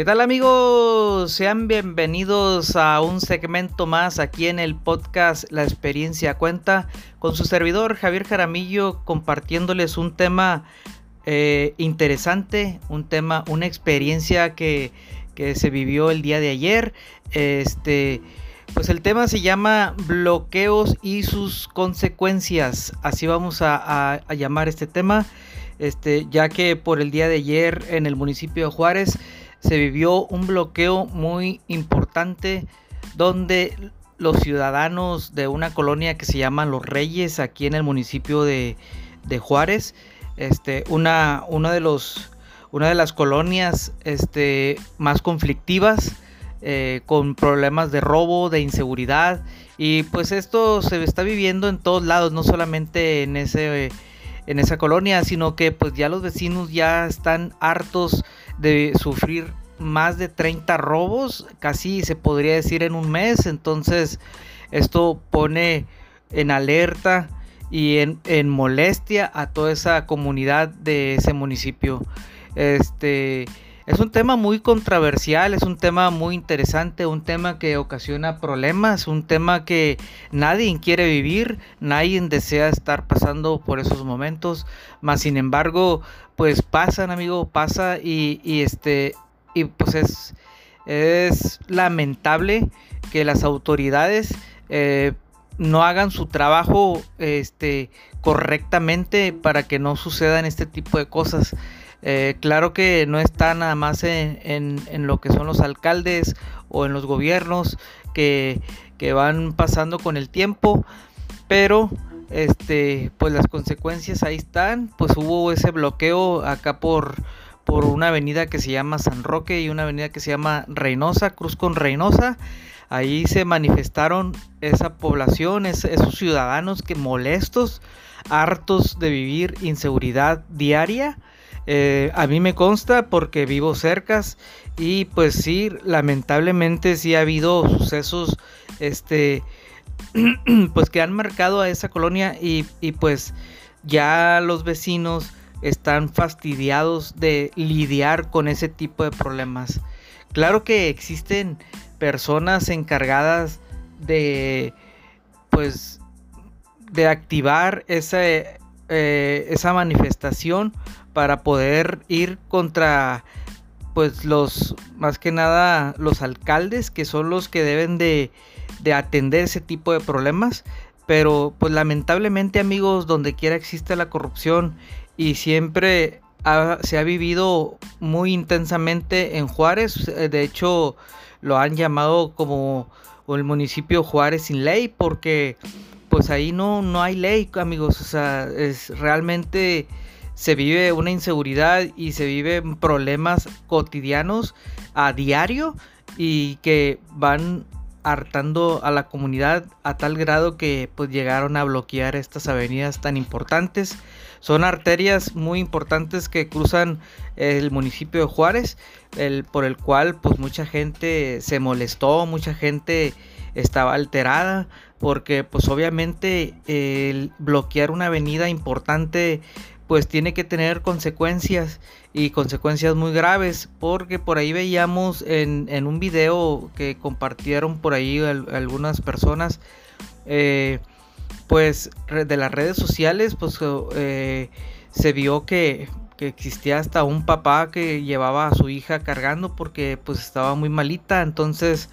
¿Qué tal amigos? Sean bienvenidos a un segmento más aquí en el podcast La experiencia cuenta con su servidor Javier Jaramillo compartiéndoles un tema eh, interesante, un tema, una experiencia que, se vivió el día de ayer. Este, pues el tema se llama bloqueos y sus consecuencias. Así vamos a, a llamar este tema. Este, ya que por el día de ayer en el municipio de Juárez se vivió un bloqueo muy importante donde los ciudadanos de una colonia que se llama Los Reyes aquí en el municipio de, Juárez, este, una, de los, una de las colonias este, más conflictivas, eh, con problemas de robo, de inseguridad, y pues esto se está viviendo en todos lados, no solamente en ese en esa colonia, sino que pues ya los vecinos ya están hartos de sufrir más de 30 robos, casi se podría decir en un mes, entonces esto pone en alerta y en, molestia a toda esa comunidad de ese municipio. Este es un tema muy controversial, es un tema muy interesante, un tema que ocasiona problemas, un tema que nadie quiere vivir, nadie desea estar pasando por esos momentos, más sin embargo, pues pasan, amigo, pasa y, este y pues es es lamentable que las autoridades eh, no hagan su trabajo este correctamente para que no sucedan este tipo de cosas. Eh, claro que no está nada más en, lo que son los alcaldes o en los gobiernos que, van pasando con el tiempo, pero este, pues las consecuencias ahí están, pues hubo ese bloqueo acá por, por una avenida que se llama San Roque y una avenida que se llama Reynosa, Cruz con Reynosa. Ahí se manifestaron esa población, esos ciudadanos que molestos, hartos de vivir inseguridad diaria, eh, a mí me consta porque vivo cercas y pues sí, lamentablemente sí ha habido sucesos, este, pues que han marcado a esa colonia y, y pues ya los vecinos están fastidiados de lidiar con ese tipo de problemas. Claro que existen personas encargadas de pues de activar eh, esa manifestación para poder ir contra pues los más que nada los alcaldes que son los que deben de, atender ese tipo de problemas. Pero pues lamentablemente amigos donde quiera existe la corrupción y siempre se ha vivido muy intensamente en Juárez. De hecho lo han llamado como el municipio Juárez sin ley porque pues ahí no no hay ley amigos. O sea es realmente se vive una inseguridad y se viven problemas cotidianos a diario y que van hartando a la comunidad a tal grado que pues llegaron a bloquear estas avenidas tan importantes. Son arterias muy importantes que cruzan el municipio de Juárez, el, por el cual pues mucha gente se molestó, mucha gente estaba alterada porque pues obviamente el bloquear una avenida importante pues tiene que tener consecuencias y consecuencias muy graves porque por ahí veíamos en, un video que compartieron por ahí algunas personas eh, pues de las redes sociales pues eh, se vio que, que, existía hasta un papá que llevaba a su hija cargando porque pues estaba muy malita. Entonces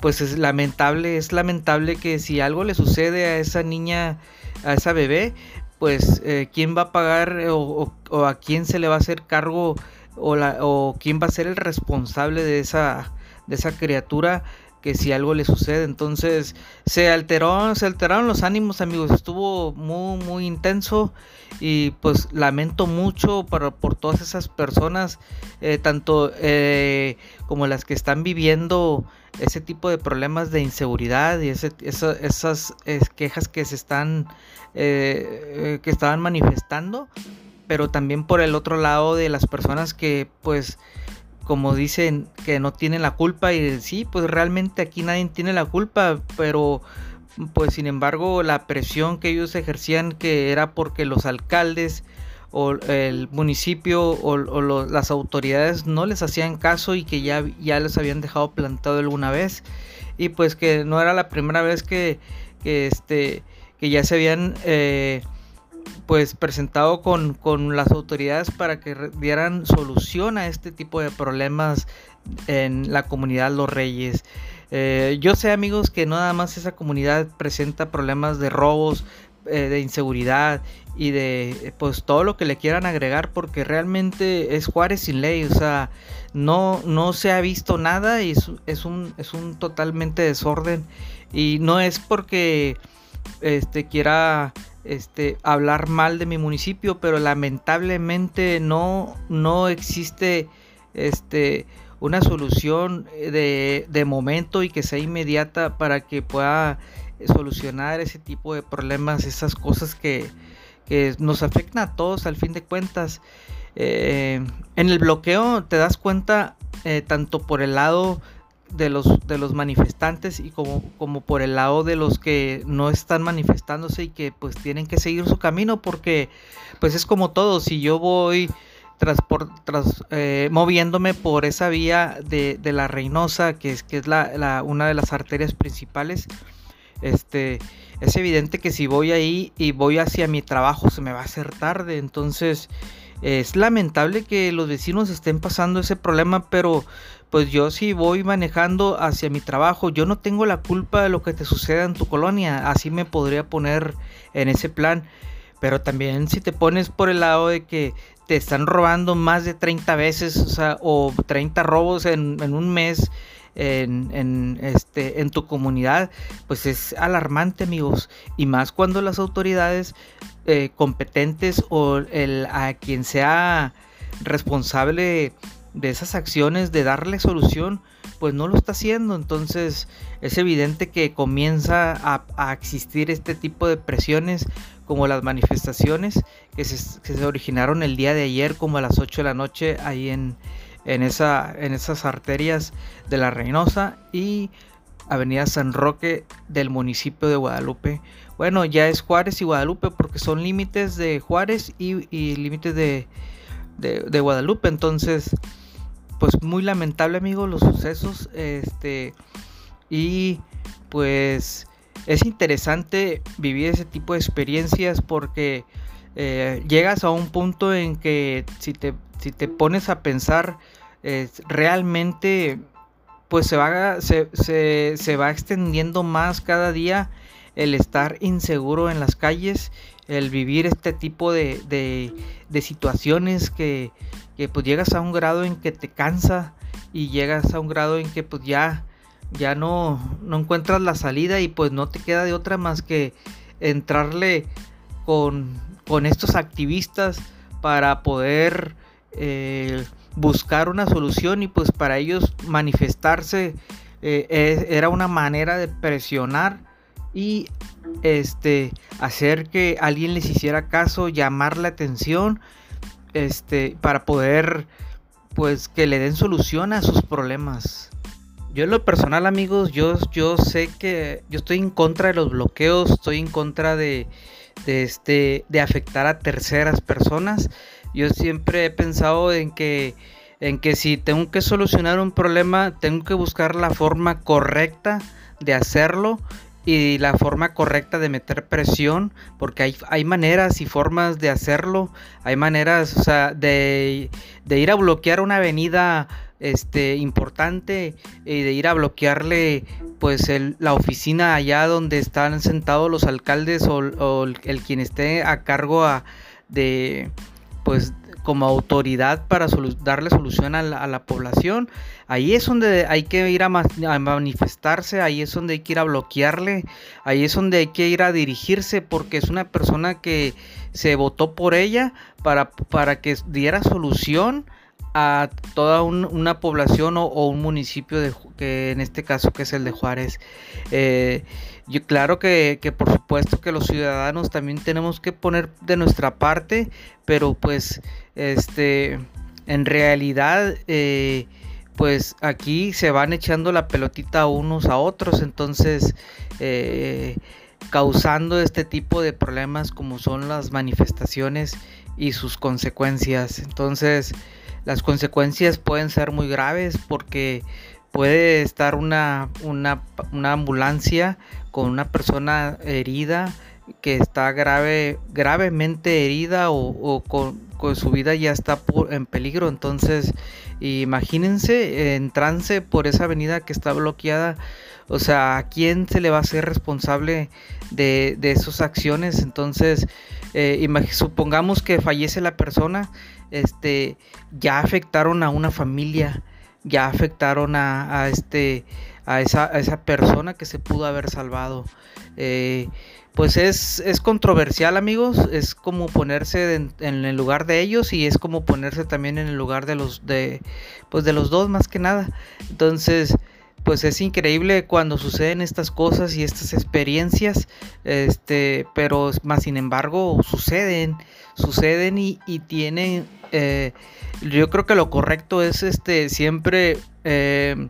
pues es lamentable es lamentable que si algo le sucede a esa niña a esa bebé pues eh, quién va a pagar o, a quién se le va a hacer cargo o, o quién va a ser el responsable de esa, de esa criatura que si algo le sucede. Entonces se alteró, se alteraron los ánimos, amigos. Estuvo muy, muy intenso. Y pues lamento mucho por, por todas esas personas, eh, tanto eh, como las que están viviendo ese tipo de problemas de inseguridad y ese, esas quejas que se están que estaban manifestando pero también por el otro lado de las personas que pues como dicen que no tienen la culpa y sí, pues realmente aquí nadie tiene la culpa, pero pues sin embargo la presión que ellos ejercían que era porque los alcaldes o el municipio o, las autoridades no les hacían caso y que ya, ya les habían dejado plantado alguna vez y pues que no era la primera vez que, este que ya se habían eh, pues presentado con, las autoridades para que dieran solución a este tipo de problemas en la comunidad Los Reyes. Eh, yo sé amigos que no nada más esa comunidad presenta problemas de robos, eh, de inseguridad y de pues todo lo que le quieran agregar porque realmente es Juárez sin ley, o sea, no, no se ha visto nada y es, es, un, es un totalmente desorden y no es porque este quiera este, hablar mal de mi municipio, pero lamentablemente no, no existe este, una solución de, de, momento y que sea inmediata para que pueda solucionar ese tipo de problemas, esas cosas que, que nos afectan a todos al fin de cuentas. Eh, en el bloqueo te das cuenta eh, tanto por el lado de los, de los manifestantes y como, como por el lado de los que no están manifestándose y que pues tienen que seguir su camino porque pues es como todo, si yo voy tras, tras eh, moviéndome por esa vía de, de, la Reynosa, que es, que es la, la, una de las arterias principales, este, es evidente que si voy ahí y voy hacia mi trabajo se me va a hacer tarde, entonces es lamentable que los vecinos estén pasando ese problema, pero pues yo si voy manejando hacia mi trabajo, yo no tengo la culpa de lo que te suceda en tu colonia, así me podría poner en ese plan. Pero también si te pones por el lado de que te están robando más de 30 veces, o sea, o 30 robos en, en un mes, en, este, en tu comunidad, pues es alarmante amigos. Y más cuando las autoridades eh, competentes o el, a quien sea responsable de esas acciones, de darle solución, pues no lo está haciendo. Entonces es evidente que comienza a, existir este tipo de presiones como las manifestaciones que se, que se, originaron el día de ayer como a las 8 de la noche ahí en, en, esa, en esas arterias de la Reynosa y Avenida San Roque del municipio de Guadalupe. Bueno, ya es Juárez y Guadalupe porque son límites de Juárez y, límites de, de, Guadalupe. Entonces, pues muy lamentable, amigos, los sucesos. Este, y pues es interesante vivir ese tipo de experiencias porque eh, llegas a un punto en que si te, si te pones a pensar realmente pues se va, se, se, va extendiendo más cada día el estar inseguro en las calles, el vivir este tipo de, de, situaciones que, que, pues llegas a un grado en que te cansa y llegas a un grado en que pues ya, ya no, no encuentras la salida y pues no te queda de otra más que entrarle con, con estos activistas para poder eh, buscar una solución y pues para ellos manifestarse eh, era una manera de presionar y este hacer que alguien les hiciera caso, llamar la atención, este para poder pues que le den solución a sus problemas. Yo en lo personal, amigos, yo, yo sé que yo estoy en contra de los bloqueos, estoy en contra de, este de afectar a terceras personas yo siempre he pensado en que, en que si tengo que solucionar un problema, tengo que buscar la forma correcta de hacerlo y la forma correcta de meter presión, porque hay, hay maneras y formas de hacerlo, hay maneras, o sea, de, de ir a bloquear una avenida este, importante y de ir a bloquearle pues la oficina allá donde están sentados los alcaldes o, el, quien esté a cargo de, pues como autoridad para darle solución a la, población. Ahí es donde hay que ir a, manifestarse, ahí es donde hay que ir a bloquearle, ahí es donde hay que ir a dirigirse porque es una persona que se votó por ella para, para que diera solución a toda una población o, un municipio de, que en este caso que es el de Juárez. Eh, yo, claro que, por supuesto que los ciudadanos también tenemos que poner de nuestra parte, pero pues este en realidad eh, pues aquí se van echando la pelotita unos a otros, entonces eh, causando este tipo de problemas como son las manifestaciones y sus consecuencias. Entonces, las consecuencias pueden ser muy graves porque puede estar una, una, ambulancia con una persona herida que está grave, gravemente herida o, con, su vida ya está en peligro. Entonces, imagínense en trance por esa avenida que está bloqueada. O sea, ¿a quién se le va a ser responsable de, de esas acciones? Entonces, eh, supongamos que fallece la persona, este, ya afectaron a una familia, ya afectaron a, este, a esa, esa, persona que se pudo haber salvado. Eh, pues es, es, controversial amigos, es como ponerse en, el lugar de ellos y es como ponerse también en el lugar de los de pues de los dos más que nada. Entonces, pues es increíble cuando suceden estas cosas y estas experiencias, este, pero más sin embargo suceden, suceden y, tienen, eh, yo creo que lo correcto es este siempre eh,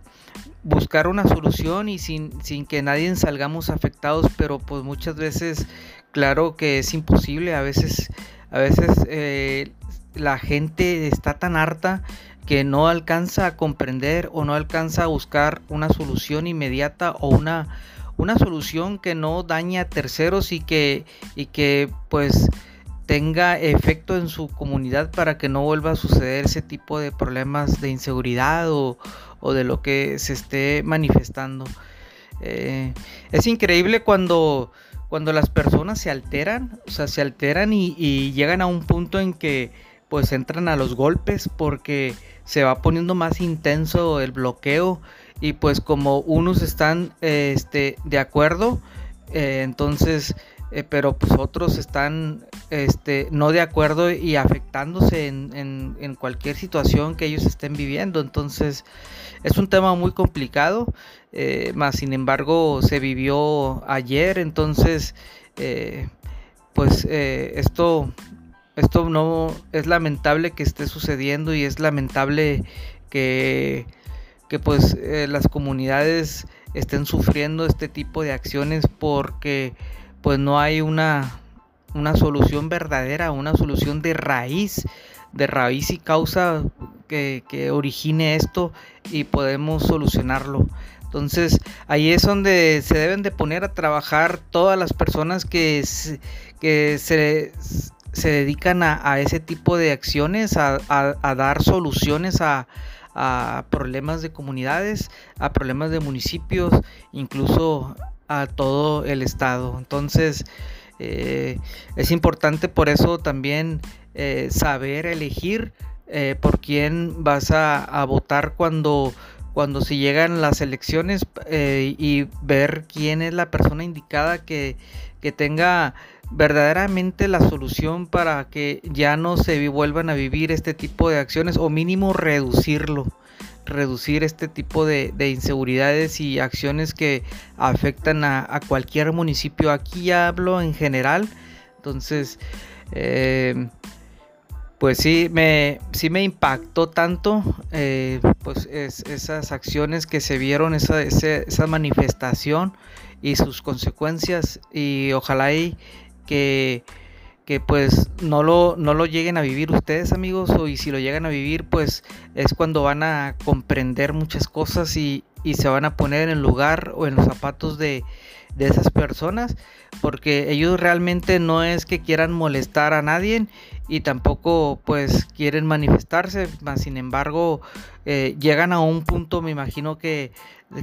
buscar una solución y sin, sin que nadie salgamos afectados, pero pues muchas veces, claro que es imposible, a veces, a veces eh, la gente está tan harta que no alcanza a comprender o no alcanza a buscar una solución inmediata o una, una solución que no dañe a terceros y que, y que pues tenga efecto en su comunidad para que no vuelva a suceder ese tipo de problemas de inseguridad o, de lo que se esté manifestando. Eh, es increíble cuando, cuando las personas se alteran, o sea, se alteran y llegan a un punto en que pues entran a los golpes porque se va poniendo más intenso el bloqueo y pues como unos están este, de acuerdo, eh, entonces, eh, pero pues otros están este, no de acuerdo y afectándose en, cualquier situación que ellos estén viviendo. Entonces es un tema muy complicado, eh, más sin embargo se vivió ayer, entonces pues esto esto no es lamentable que esté sucediendo y es lamentable que, que pues eh, las comunidades estén sufriendo este tipo de acciones porque pues no hay una, una solución verdadera, una solución de raíz, de raíz y causa que, que origine esto y podemos solucionarlo. Entonces ahí es donde se deben de poner a trabajar todas las personas que, que se, se dedican a, ese tipo de acciones, a, dar soluciones a, problemas de comunidades, a problemas de municipios, incluso a todo el estado. Entonces, eh, es importante por eso también eh, saber elegir eh, por quién vas a, votar cuando, cuando se llegan las elecciones y ver quién es la persona indicada que, que tenga verdaderamente la solución para que ya no se vuelvan a vivir este tipo de acciones o mínimo reducirlo reducir este tipo de, inseguridades y acciones que afectan a, cualquier municipio. Aquí hablo en general entonces eh, pues sí me sí me impactó tanto eh, pues esas acciones que se vieron esa, esa, manifestación y sus consecuencias y ojalá y que, pues no lo, no lo lleguen a vivir ustedes amigos o y si lo llegan a vivir pues es cuando van a comprender muchas cosas y, se van a poner en el lugar o en los zapatos de, de esas personas porque ellos realmente no es que quieran molestar a nadie y tampoco pues quieren manifestarse, más sin embargo eh, llegan a un punto, me imagino que,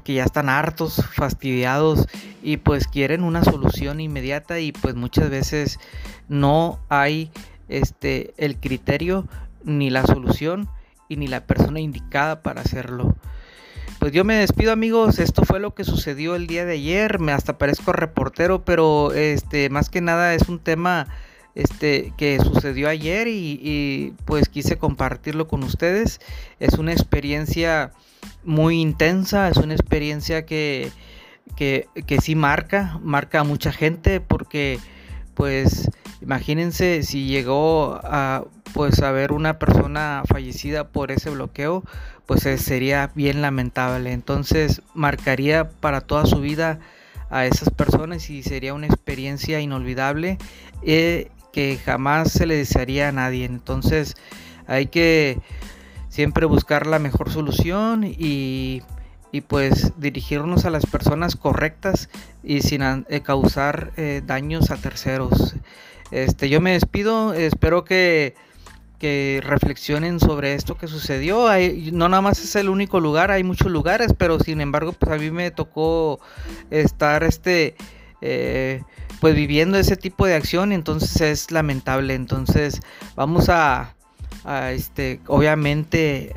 que ya están hartos, fastidiados y pues quieren una solución inmediata y pues muchas veces no hay este el criterio ni la solución y ni la persona indicada para hacerlo. Pues yo me despido amigos, esto fue lo que sucedió el día de ayer, me hasta parezco reportero, pero este más que nada es un tema este, que sucedió ayer y, pues quise compartirlo con ustedes. Es una experiencia muy intensa, es una experiencia que, que, que sí marca, marca a mucha gente porque pues imagínense si llegó a pues a ver una persona fallecida por ese bloqueo pues sería bien lamentable entonces marcaría para toda su vida a esas personas y sería una experiencia inolvidable eh, que jamás se le desearía a nadie. Entonces hay que siempre buscar la mejor solución y, pues dirigirnos a las personas correctas y sin eh, causar eh, daños a terceros. Este, yo me despido, espero que que reflexionen sobre esto que sucedió. Hay, no nada más es el único lugar, hay muchos lugares, pero sin embargo, pues a mí me tocó estar este eh, pues viviendo ese tipo de acción, entonces es lamentable. Entonces, vamos a, este obviamente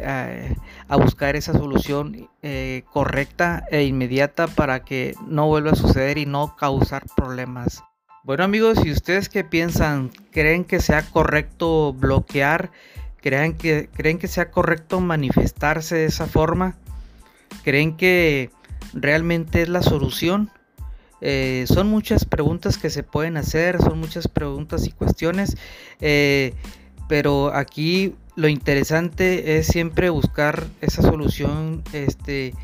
a, buscar esa solución eh, correcta e inmediata para que no vuelva a suceder y no causar problemas. Bueno amigos, si ustedes que piensan, creen que sea correcto bloquear, creen que, creen que sea correcto manifestarse de esa forma, creen que realmente es la solución, eh, son muchas preguntas que se pueden hacer, son muchas preguntas y cuestiones, eh, pero aquí lo interesante es siempre buscar esa solución este,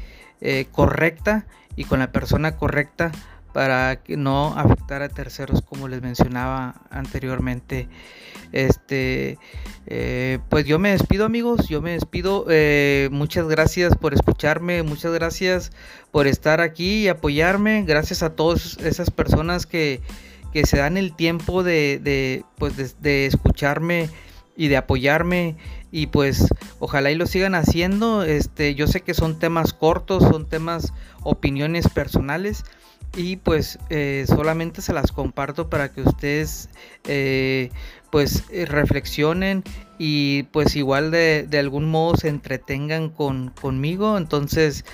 eh, correcta y con la persona correcta para que no afectar a terceros como les mencionaba anteriormente. Este eh, pues yo me despido amigos yo me despido. Eh, muchas gracias por escucharme muchas gracias por estar aquí y apoyarme. Gracias a todas esas personas que, que se dan el tiempo de, de pues de, de escucharme y de apoyarme. Y pues ojalá y lo sigan haciendo. Este yo sé que son temas cortos son temas opiniones personales y pues eh, solamente se las comparto para que ustedes eh, pues eh, reflexionen y pues igual de, algún modo se entretengan con, conmigo. Entonces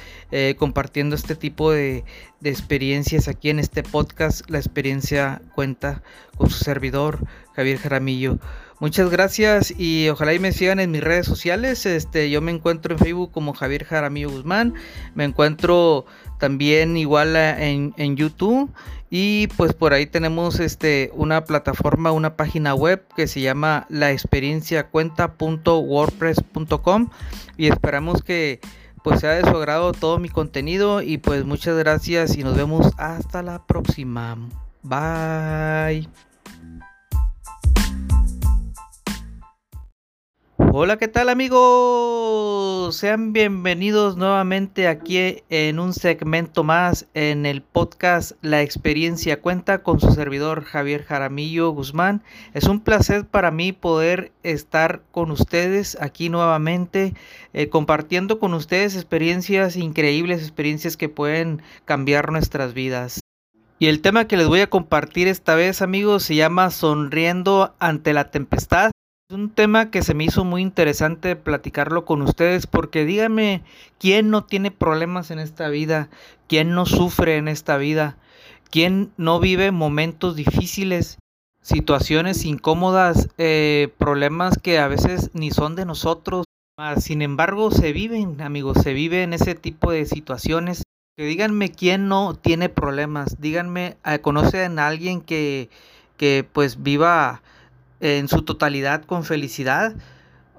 compartiendo este tipo de, de, experiencias aquí en este podcast la experiencia cuenta con su servidor Javier Jaramillo. Muchas gracias y ojalá y me sigan en mis redes sociales. Este yo me encuentro en Facebook como Javier Jaramillo Guzmán. Me encuentro también igual en, en, YouTube. Y pues por ahí tenemos este una plataforma una página web que se llama la experiencia cuenta.wordpress.com y esperamos que pues sea de su agrado todo mi contenido. Y pues muchas gracias y nos vemos hasta la próxima. Bye Hola, ¿qué tal amigos? Sean bienvenidos nuevamente aquí en un segmento más en el podcast La experiencia cuenta con su servidor Javier Jaramillo Guzmán. Es un placer para mí poder estar con ustedes aquí nuevamente eh, compartiendo con ustedes experiencias increíbles, experiencias que pueden cambiar nuestras vidas. Y el tema que les voy a compartir esta vez amigos se llama Sonriendo ante la tempestad un tema que se me hizo muy interesante platicarlo con ustedes porque díganme, ¿quién no tiene problemas en esta vida? ¿Quién no sufre en esta vida? ¿Quién no vive momentos difíciles? situaciones incómodas, eh, problemas que a veces ni son de nosotros, sin embargo se viven, amigos, se viven ese tipo de situaciones. Que díganme quién no tiene problemas, díganme, ¿conocen a alguien que, que pues viva en su totalidad con felicidad.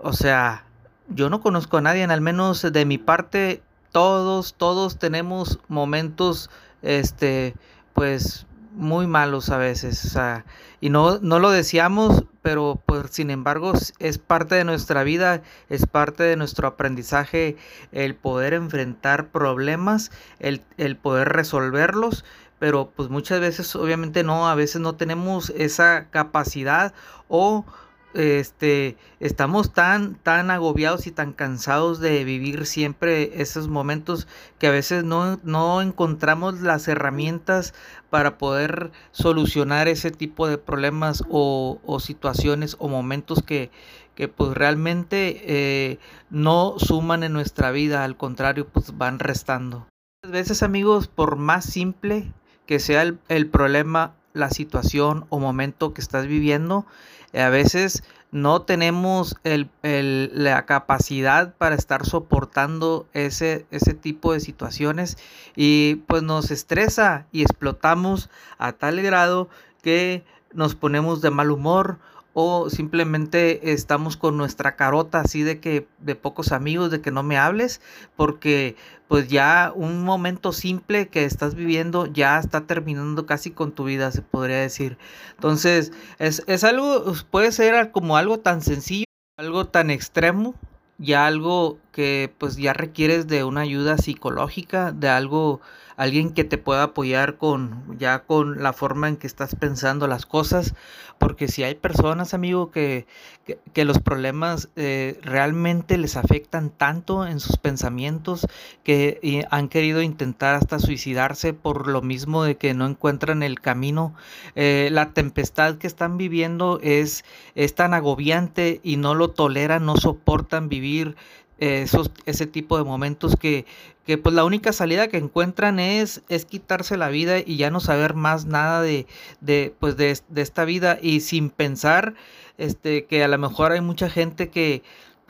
O sea, yo no conozco a nadie, al menos de mi parte, todos, todos tenemos momentos, este, pues muy malos a veces, y no, no lo deseamos, pero pues sin embargo es parte de nuestra vida, es parte de nuestro aprendizaje el poder enfrentar problemas, el, el poder resolverlos pero pues muchas veces obviamente no, a veces no tenemos esa capacidad o este estamos tan tan agobiados y tan cansados de vivir siempre esos momentos que a veces no, no encontramos las herramientas para poder solucionar ese tipo de problemas o, o situaciones o momentos que, que pues realmente eh, no suman en nuestra vida, al contrario pues van restando. A veces amigos, por más simple que sea el, problema, la situación o momento que estás viviendo, a veces no tenemos el, la capacidad para estar soportando ese, ese tipo de situaciones y pues nos estresa y explotamos a tal grado que nos ponemos de mal humor o simplemente estamos con nuestra carota así de que de pocos amigos, de que no me hables, porque pues ya un momento simple que estás viviendo ya está terminando casi con tu vida, se podría decir. Entonces, es, es algo, puede ser como algo tan sencillo, algo tan extremo, ya algo que pues ya requieres de una ayuda psicológica, de algo alguien que te pueda apoyar con ya con la forma en que estás pensando las cosas, porque si hay personas, amigo, que, que, los problemas eh, realmente les afectan tanto en sus pensamientos que han querido intentar hasta suicidarse por lo mismo de que no encuentran el camino, eh, la tempestad que están viviendo es, es tan agobiante y no lo toleran, no soportan vivir esos, ese tipo de momentos que, que pues la única salida que encuentran es, es quitarse la vida y ya no saber más nada de, de, pues de, de esta vida y sin pensar este, que a lo mejor hay mucha gente que,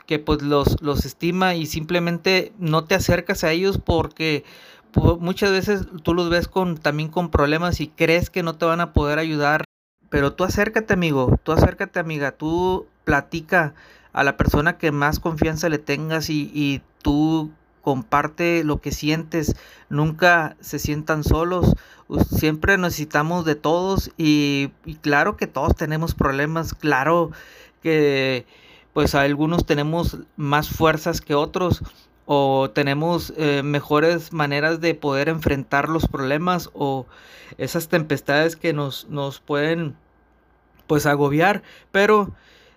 que pues los, los estima y simplemente no te acercas a ellos porque pues, muchas veces tú los ves con, también con problemas y crees que no te van a poder ayudar. Pero tú acércate amigo, tú acércate amiga, tú platica a la persona que más confianza le tengas y, y tú comparte lo que sientes, nunca se sientan solos, siempre necesitamos de todos y, claro que todos tenemos problemas, claro que pues algunos tenemos más fuerzas que otros o tenemos eh, mejores maneras de poder enfrentar los problemas o esas tempestades que nos, nos pueden pues agobiar, pero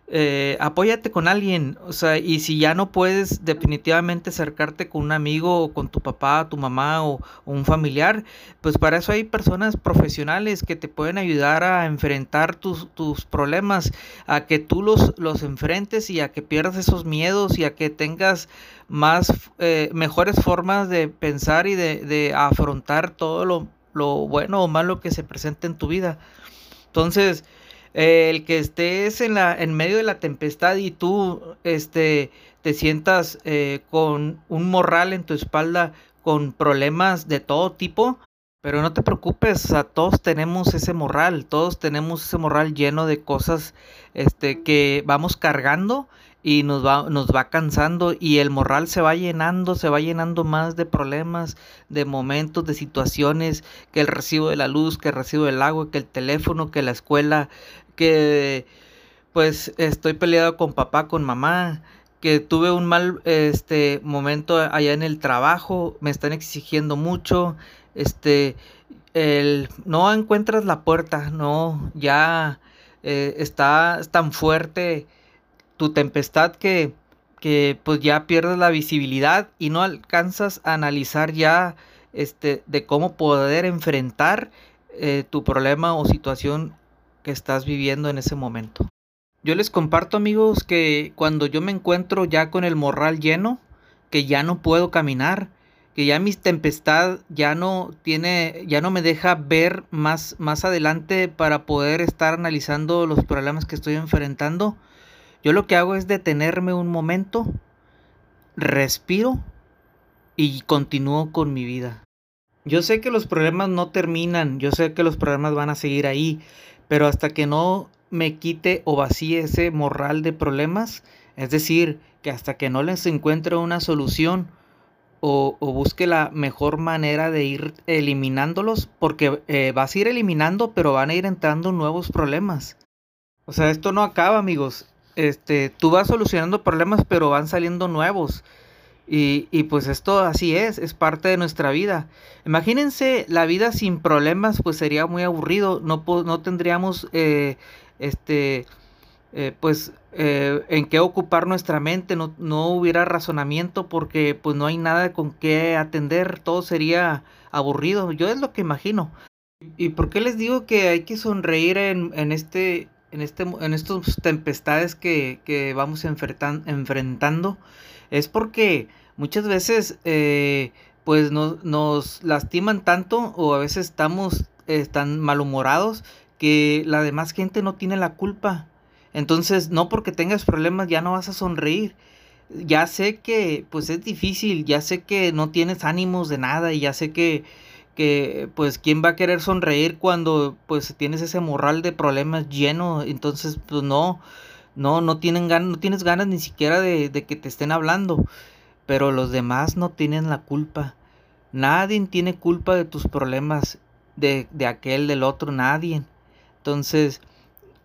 eh, apóyate con alguien, o sea, y si ya no puedes definitivamente acercarte con un amigo o con tu papá, tu mamá o, un familiar, pues para eso hay personas profesionales que te pueden ayudar a enfrentar tus, tus problemas, a que tú los, los enfrentes y a que pierdas esos miedos y a que tengas más, eh, mejores formas de pensar y de, de afrontar todo lo, lo bueno o malo que se presenta en tu vida. Entonces, el que estés en la en medio de la tempestad y tú este te sientas eh, con un morral en tu espalda con problemas de todo tipo pero no te preocupes, a todos tenemos ese morral, todos tenemos ese morral lleno de cosas este que vamos cargando y nos va, nos va cansando y el morral se va llenando, se va llenando más de problemas, de momentos, de situaciones, que el recibo de la luz, que el recibo del agua, que el teléfono, que la escuela, que pues estoy peleado con papá, con mamá, que tuve un mal este momento allá en el trabajo, me están exigiendo mucho, este el no encuentras la puerta, no, ya eh, está tan fuerte tu tempestad que, que pues ya pierdes la visibilidad y no alcanzas a analizar ya este de cómo poder enfrentar eh, tu problema o situación que estás viviendo en ese momento. Yo les comparto amigos que cuando yo me encuentro ya con el morral lleno, que ya no puedo caminar, que ya mi tempestad ya no tiene, ya no me deja ver más, más adelante para poder estar analizando los problemas que estoy enfrentando. Yo lo que hago es detenerme un momento, respiro y continúo con mi vida. Yo sé que los problemas no terminan, yo sé que los problemas van a seguir ahí, pero hasta que no me quite o vacíe ese morral de problemas, es decir, que hasta que no les encuentre una solución o, busque la mejor manera de ir eliminándolos, porque eh, vas a ir eliminando, pero van a ir entrando nuevos problemas. O sea, esto no acaba, amigos. Este, tú vas solucionando problemas, pero van saliendo nuevos. Y, y, pues esto así es, es parte de nuestra vida. Imagínense la vida sin problemas, pues sería muy aburrido, no, no tendríamos eh, este, eh, pues eh, en qué ocupar nuestra mente, no, no hubiera razonamiento porque pues no hay nada con qué atender, todo sería aburrido, yo es lo que imagino. ¿Y por qué les digo que hay que sonreír en, en este, en este, en estos tempestades que, que vamos enfrentando? es porque muchas veces eh, pues nos lastiman tanto o a veces estamos eh, tan malhumorados que la demás gente no tiene la culpa. Entonces, no porque tengas problemas ya no vas a sonreír. Ya sé que pues es difícil, ya sé que no tienes ánimos de nada y ya sé que, que pues quién va a querer sonreír cuando pues tienes ese morral de problemas lleno, entonces pues no, no, no tienen ganas, no tienes ganas ni siquiera de, de que te estén hablando, pero los demás no tienen la culpa, nadie tiene culpa de tus problemas, de, de aquel, del otro, nadie, entonces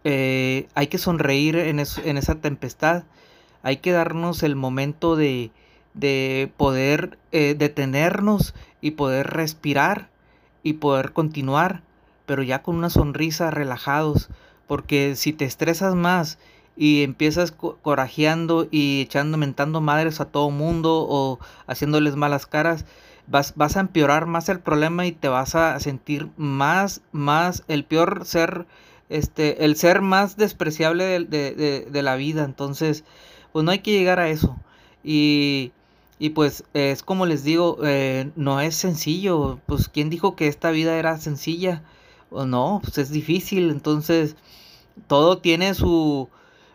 eh, hay que sonreír en, en esa tempestad, hay que darnos el momento de, de poder eh, detenernos y poder respirar y poder continuar, pero ya con una sonrisa relajados, porque si te estresas más y empiezas corajeando y echando, mentando madres a todo mundo o haciéndoles malas caras, vas, vas a empeorar más el problema y te vas a sentir más, más, el peor ser, este, el ser más despreciable de, de, de la vida. Entonces, pues no hay que llegar a eso. Y y pues es como les digo, eh, no es sencillo. Pues quién dijo que esta vida era sencilla o no, pues es difícil. Entonces todo tiene su,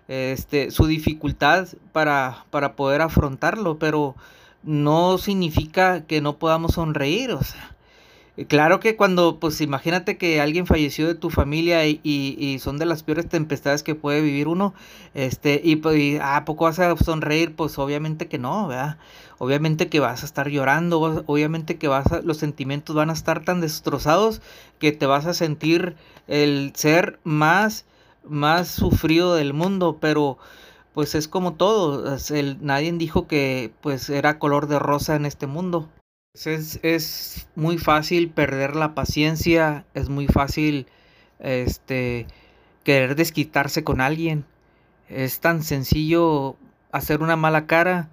este, su dificultad para, para poder afrontarlo, pero no significa que no podamos sonreír. O sea, Claro que cuando, pues imagínate que alguien falleció de tu familia y, y, son de las peores tempestades que puede vivir uno, este, y, pues, ¿a poco vas a sonreír? Pues obviamente que no, ¿verdad? Obviamente que vas a estar llorando, obviamente que vas a, los sentimientos van a estar tan destrozados que te vas a sentir el ser más, más sufrido del mundo, pero pues es como todo, nadie dijo que pues era color de rosa en este mundo. Es, es, muy fácil perder la paciencia, es muy fácil este, querer desquitarse con alguien. Es tan sencillo hacer una mala cara,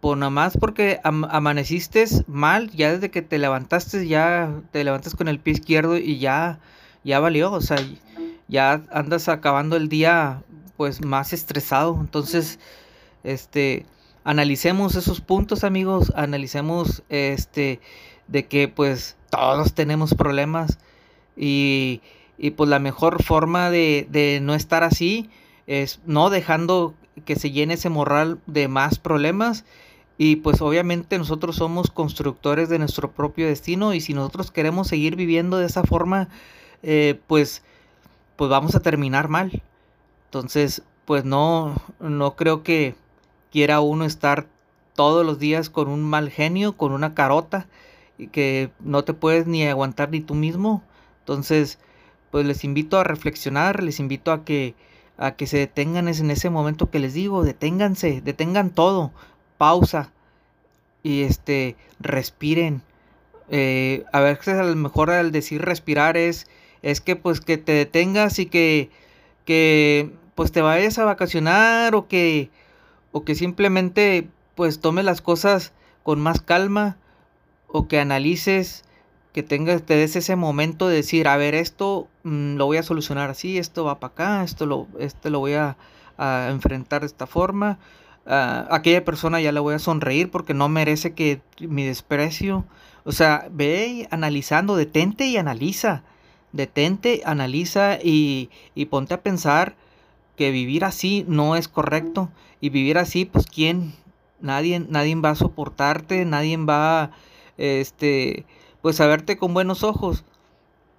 por nada más porque amaneciste mal, ya desde que te levantaste, ya te levantas con el pie izquierdo y ya, ya valió, o sea, ya andas acabando el día pues más estresado. Entonces, este, analicemos esos puntos, amigos, analicemos este de que pues todos tenemos problemas y, y pues la mejor forma de, de, no estar así es no dejando que se llene ese morral de más problemas y pues obviamente nosotros somos constructores de nuestro propio destino y si nosotros queremos seguir viviendo de esa forma eh, pues pues vamos a terminar mal. Entonces pues no no creo que quiera uno estar todos los días con un mal genio, con una carota, y que no te puedes ni aguantar ni tú mismo. Entonces, pues les invito a reflexionar, les invito a que a que se detengan en ese momento que les digo, deténganse, detengan todo, pausa y este respiren. Eh, a veces a lo mejor al decir respirar es es que pues que te detengas y que que pues te vayas a vacacionar o que o que simplemente pues tome las cosas con más calma o que analices, que tengas, te des ese momento de decir, a ver, esto mm, lo voy a solucionar así, esto va para acá, esto lo, este lo voy a, enfrentar de esta forma. a aquella persona ya le voy a sonreír porque no merece que mi desprecio. O sea, ve analizando, detente y analiza. Detente, analiza y, y ponte a pensar que vivir así no es correcto y vivir así pues quién nadie nadie va a soportarte nadie va este pues a verte con buenos ojos.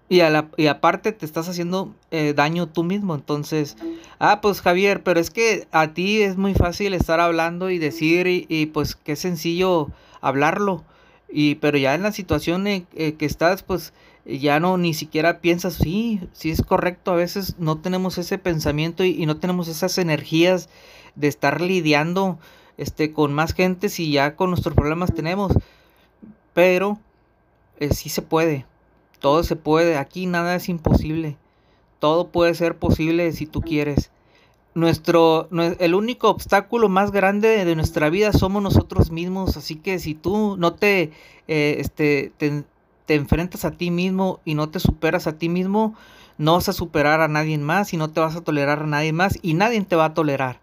Y, a la, y aparte te estás haciendo eh, daño tú mismo. Entonces ah pues Javier pero es que a ti es muy fácil estar hablando y decir y, y pues qué sencillo hablarlo. Y pero ya en la situación en, eh, que estás pues ya no ni siquiera piensas, sí, sí es correcto, a veces no tenemos ese pensamiento y, no tenemos esas energías de estar lidiando este, con más gente si ya con nuestros problemas tenemos, pero eh, sí se puede, todo se puede, aquí nada es imposible, todo puede ser posible si tú quieres. Nuestro, el único obstáculo más grande de nuestra vida somos nosotros mismos, así que si tú no te, eh, este, te, te enfrentas a ti mismo y no te superas a ti mismo, no vas a superar a nadie más y no te vas a tolerar a nadie más y nadie te va a tolerar.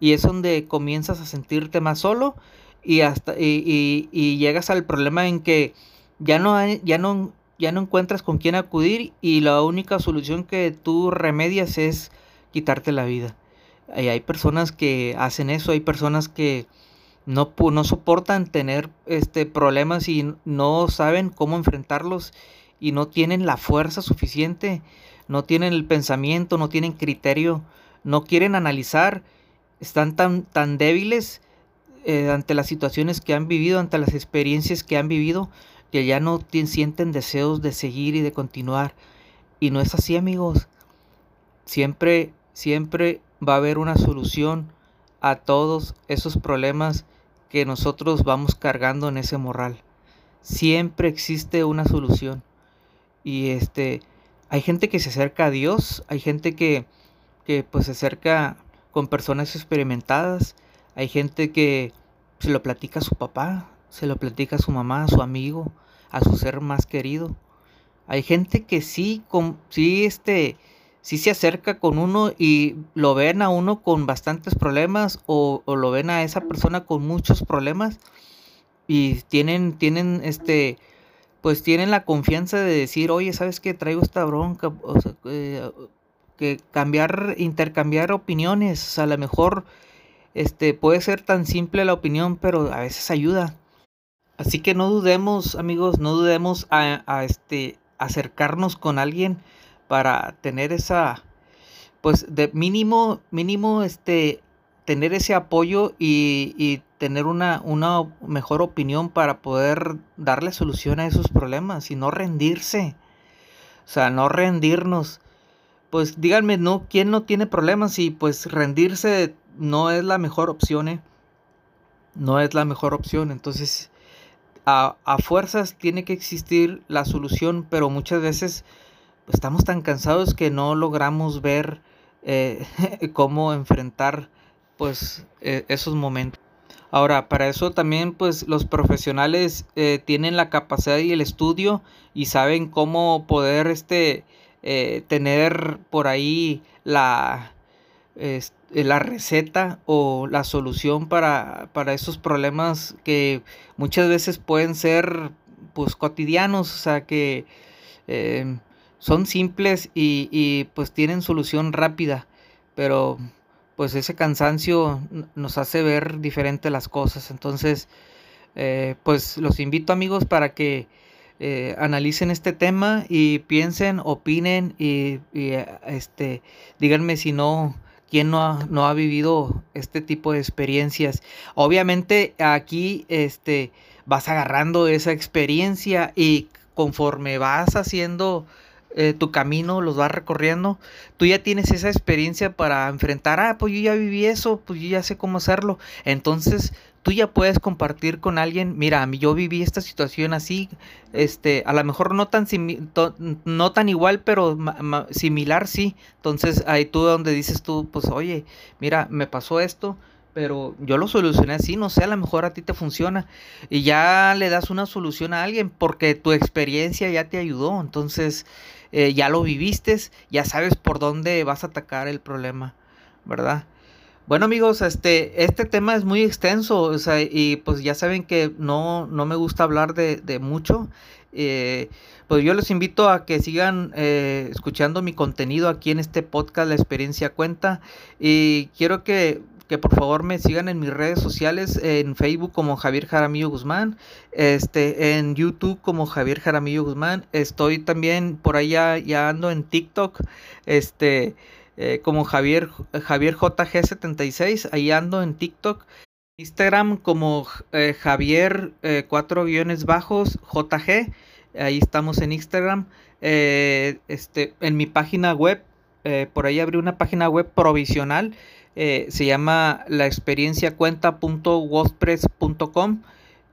Y es donde comienzas a sentirte más solo y hasta y, y, llegas al problema en que ya no hay, ya no ya no encuentras con quién acudir y la única solución que tú remedias es quitarte la vida. Y hay personas que hacen eso, hay personas que no, no soportan tener este, problemas y no saben cómo enfrentarlos y no tienen la fuerza suficiente, no tienen el pensamiento, no tienen criterio, no quieren analizar, están tan, tan débiles eh, ante las situaciones que han vivido, ante las experiencias que han vivido, que ya no sienten deseos de seguir y de continuar. Y no es así, amigos. Siempre, siempre va a haber una solución a todos esos problemas que nosotros vamos cargando en ese morral. Siempre existe una solución. Y este, hay gente que se acerca a Dios, hay gente que, que pues se acerca con personas experimentadas, hay gente que se lo platica a su papá, se lo platica a su mamá, a su amigo, a su ser más querido. Hay gente que sí, con, sí, este, sí se acerca con uno y lo ven a uno con bastantes problemas o, o, lo ven a esa persona con muchos problemas y tienen, tienen, este, pues tienen la confianza de decir, oye, ¿sabes qué? Traigo esta bronca, o sea, eh, que cambiar, intercambiar opiniones, a lo mejor este, puede ser tan simple la opinión, pero a veces ayuda. Así que no dudemos, amigos, no dudemos a, este, acercarnos con alguien para tener esa, pues de mínimo, mínimo, este, tener ese apoyo y, y tener una, una mejor opinión para poder darle solución a esos problemas y no rendirse. O sea, no rendirnos. Pues díganme, ¿no? ¿Quién no tiene problemas? Y pues rendirse no es la mejor opción, ¿eh? No es la mejor opción. Entonces, a, fuerzas tiene que existir la solución, pero muchas veces estamos tan cansados que no logramos ver eh, cómo enfrentar pues e, esos momentos. Ahora, para eso también pues los profesionales eh, tienen la capacidad y el estudio y saben cómo poder este, eh, tener por ahí la, la receta o la solución para, para esos problemas que muchas veces pueden ser pues cotidianos, o sea que son simples y, y, pues tienen solución rápida, pero pues ese cansancio nos hace ver diferente las cosas, entonces eh, pues los invito amigos para que eh, analicen este tema y piensen, opinen y, y este díganme si no ¿Quién no ha, no ha vivido este tipo de experiencias? Obviamente aquí este, vas agarrando esa experiencia y conforme vas haciendo eh, tu camino, los vas recorriendo, tú ya tienes esa experiencia para enfrentar, ah, pues yo ya viví eso, pues yo ya sé cómo hacerlo. Entonces tú ya puedes compartir con alguien, mira, yo viví esta situación así, este, a lo mejor no tan, no tan igual, pero similar sí. Entonces ahí tú donde dices tú, pues oye, mira, me pasó esto, pero yo lo solucioné así, no sé, a lo mejor a ti te funciona. Y ya le das una solución a alguien porque tu experiencia ya te ayudó, entonces eh, ya lo viviste, ya sabes por dónde vas a atacar el problema, ¿verdad? Bueno amigos, este, este tema es muy extenso, o sea, y pues ya saben que no, no me gusta hablar de, de mucho. Eh, pues yo les invito a que sigan eh, escuchando mi contenido aquí en este podcast La experiencia cuenta. Y quiero que, que, por favor me sigan en mis redes sociales, en Facebook como Javier Jaramillo Guzmán, este, en YouTube como Javier Jaramillo Guzmán. Estoy también por allá, ya ando en TikTok. Este eh, como Javier, Javier JG76, ahí ando en TikTok. Instagram como eh, Javier 4 eh, guiones bajos JG, ahí estamos en Instagram. este, en mi página web, por ahí abrí una página web provisional, se llama la experiencia cuenta.wordpress.com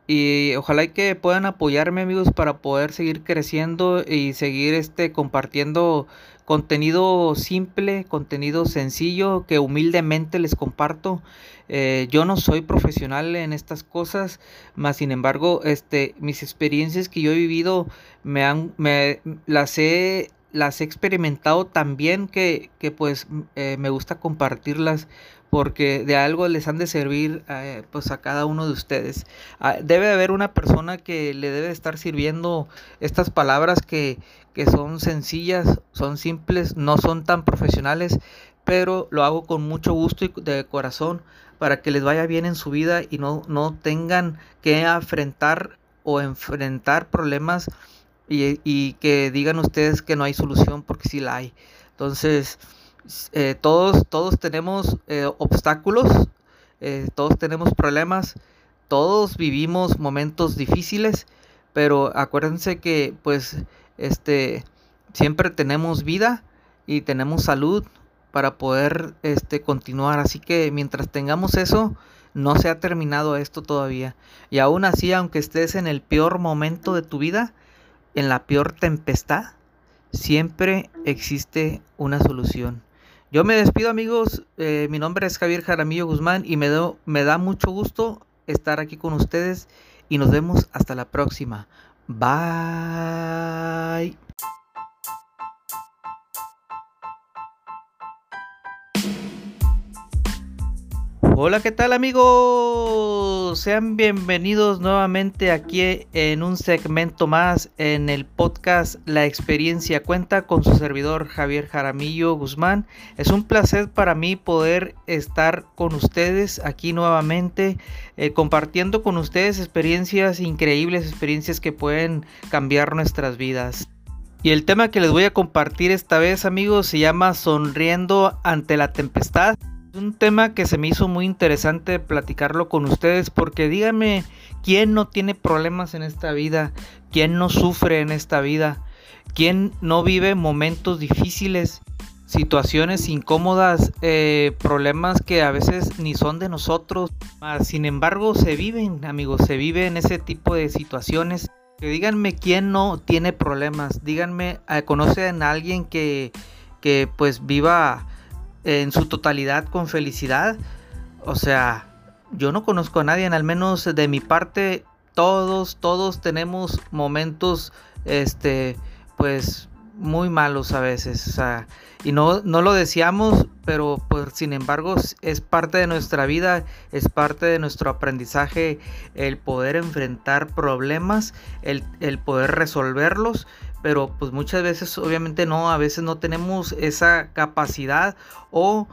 y ojalá que puedan apoyarme amigos para poder seguir creciendo y seguir este compartiendo contenido simple, contenido sencillo que humildemente les comparto. Eh, yo no soy profesional en estas cosas, más sin embargo, este, mis experiencias que yo he vivido me han, me, las he las he experimentado tan bien que, que pues eh, me gusta compartirlas porque de algo les han de servir eh, pues a cada uno de ustedes. Ah, debe haber una persona que le debe estar sirviendo estas palabras que, que son sencillas, son simples, no son tan profesionales, pero lo hago con mucho gusto y de corazón para que les vaya bien en su vida y no, no tengan que enfrentar o enfrentar problemas y, que digan ustedes que no hay solución porque sí la hay. Entonces, eh, todos, todos tenemos eh, obstáculos, eh, todos tenemos problemas, todos vivimos momentos difíciles, pero acuérdense que pues este siempre tenemos vida y tenemos salud para poder este continuar, así que mientras tengamos eso, no se ha terminado esto todavía. Y aún así, aunque estés en el peor momento de tu vida, en la peor tempestad, siempre existe una solución. Yo me despido amigos, eh, mi nombre es Javier Jaramillo Guzmán y me, me da mucho gusto estar aquí con ustedes y nos vemos hasta la próxima. Bye. Hola, ¿qué tal amigos? Sean bienvenidos nuevamente aquí en un segmento más en el podcast La experiencia cuenta con su servidor Javier Jaramillo Guzmán. Es un placer para mí poder estar con ustedes aquí nuevamente eh, compartiendo con ustedes experiencias increíbles, experiencias que pueden cambiar nuestras vidas. Y el tema que les voy a compartir esta vez amigos se llama Sonriendo ante la tempestad. Un tema que se me hizo muy interesante platicarlo con ustedes porque díganme, ¿quién no tiene problemas en esta vida? ¿Quién no sufre en esta vida? ¿Quién no vive momentos difíciles? situaciones incómodas, eh, problemas que a veces ni son de nosotros, sin embargo se viven, amigos, se viven ese tipo de situaciones. Que díganme quién no tiene problemas, díganme, ¿conocen a alguien que, que pues viva en su totalidad con felicidad. O sea, yo no conozco a nadie, al menos de mi parte, todos, todos tenemos momentos, este, pues muy malos a veces, y no, no lo deseamos, pero pues sin embargo es parte de nuestra vida, es parte de nuestro aprendizaje el poder enfrentar problemas, el, el poder resolverlos pero pues muchas veces obviamente no, a veces no tenemos esa capacidad o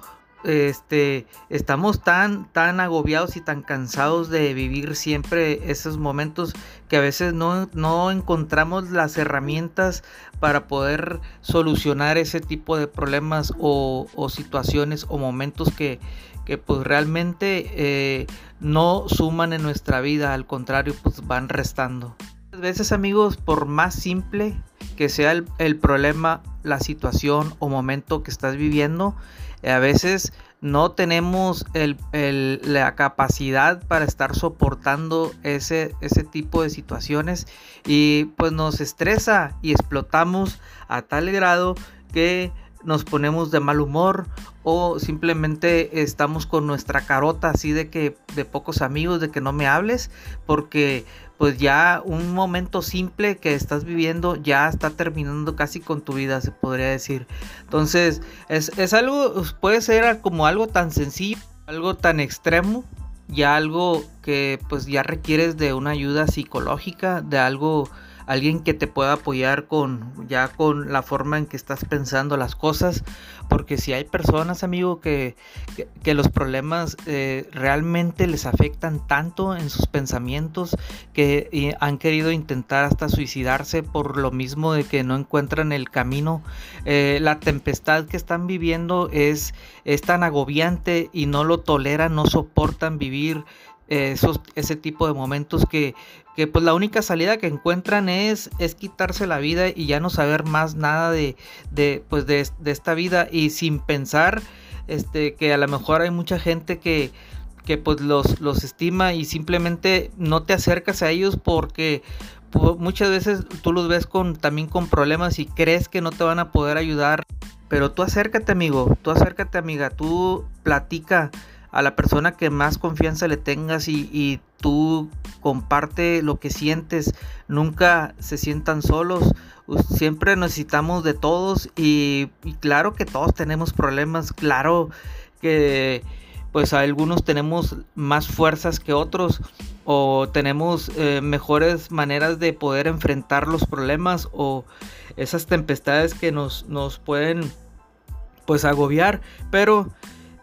este estamos tan tan agobiados y tan cansados de vivir siempre esos momentos que a veces no, no encontramos las herramientas para poder solucionar ese tipo de problemas o, situaciones o momentos que, que pues realmente eh, no suman en nuestra vida, al contrario pues van restando. A veces amigos, por más simple que sea el, problema, la situación o momento que estás viviendo, eh, a veces no tenemos la capacidad para estar soportando ese, ese tipo de situaciones y pues nos estresa y explotamos a tal grado que nos ponemos de mal humor o simplemente estamos con nuestra carota así de que de pocos amigos de que no me hables porque pues ya un momento simple que estás viviendo ya está terminando casi con tu vida se podría decir. Entonces es, es algo puede ser como algo tan sencillo algo tan extremo ya algo que pues ya requieres de una ayuda psicológica de algo alguien que te pueda apoyar con ya con la forma en que estás pensando las cosas, porque si hay personas, amigo, que, que, los problemas eh, realmente les afectan tanto en sus pensamientos que han querido intentar hasta suicidarse por lo mismo de que no encuentran el camino, eh, la tempestad que están viviendo es, es tan agobiante y no lo toleran, no soportan vivir esos, ese tipo de momentos que, que, pues la única salida que encuentran es, es quitarse la vida y ya no saber más nada de, de, pues de, esta vida y sin pensar este, que a lo mejor hay mucha gente que, que pues los, los estima y simplemente no te acercas a ellos porque pues, muchas veces tú los ves con, también con problemas y crees que no te van a poder ayudar. Pero tú acércate amigo, tú acércate amiga, tú platica a la persona que más confianza le tengas y, tú comparte lo que sientes, nunca se sientan solos, siempre necesitamos de todos y, claro que todos tenemos problemas, claro que pues algunos tenemos más fuerzas que otros o tenemos eh, mejores maneras de poder enfrentar los problemas o esas tempestades que nos, nos pueden pues agobiar, pero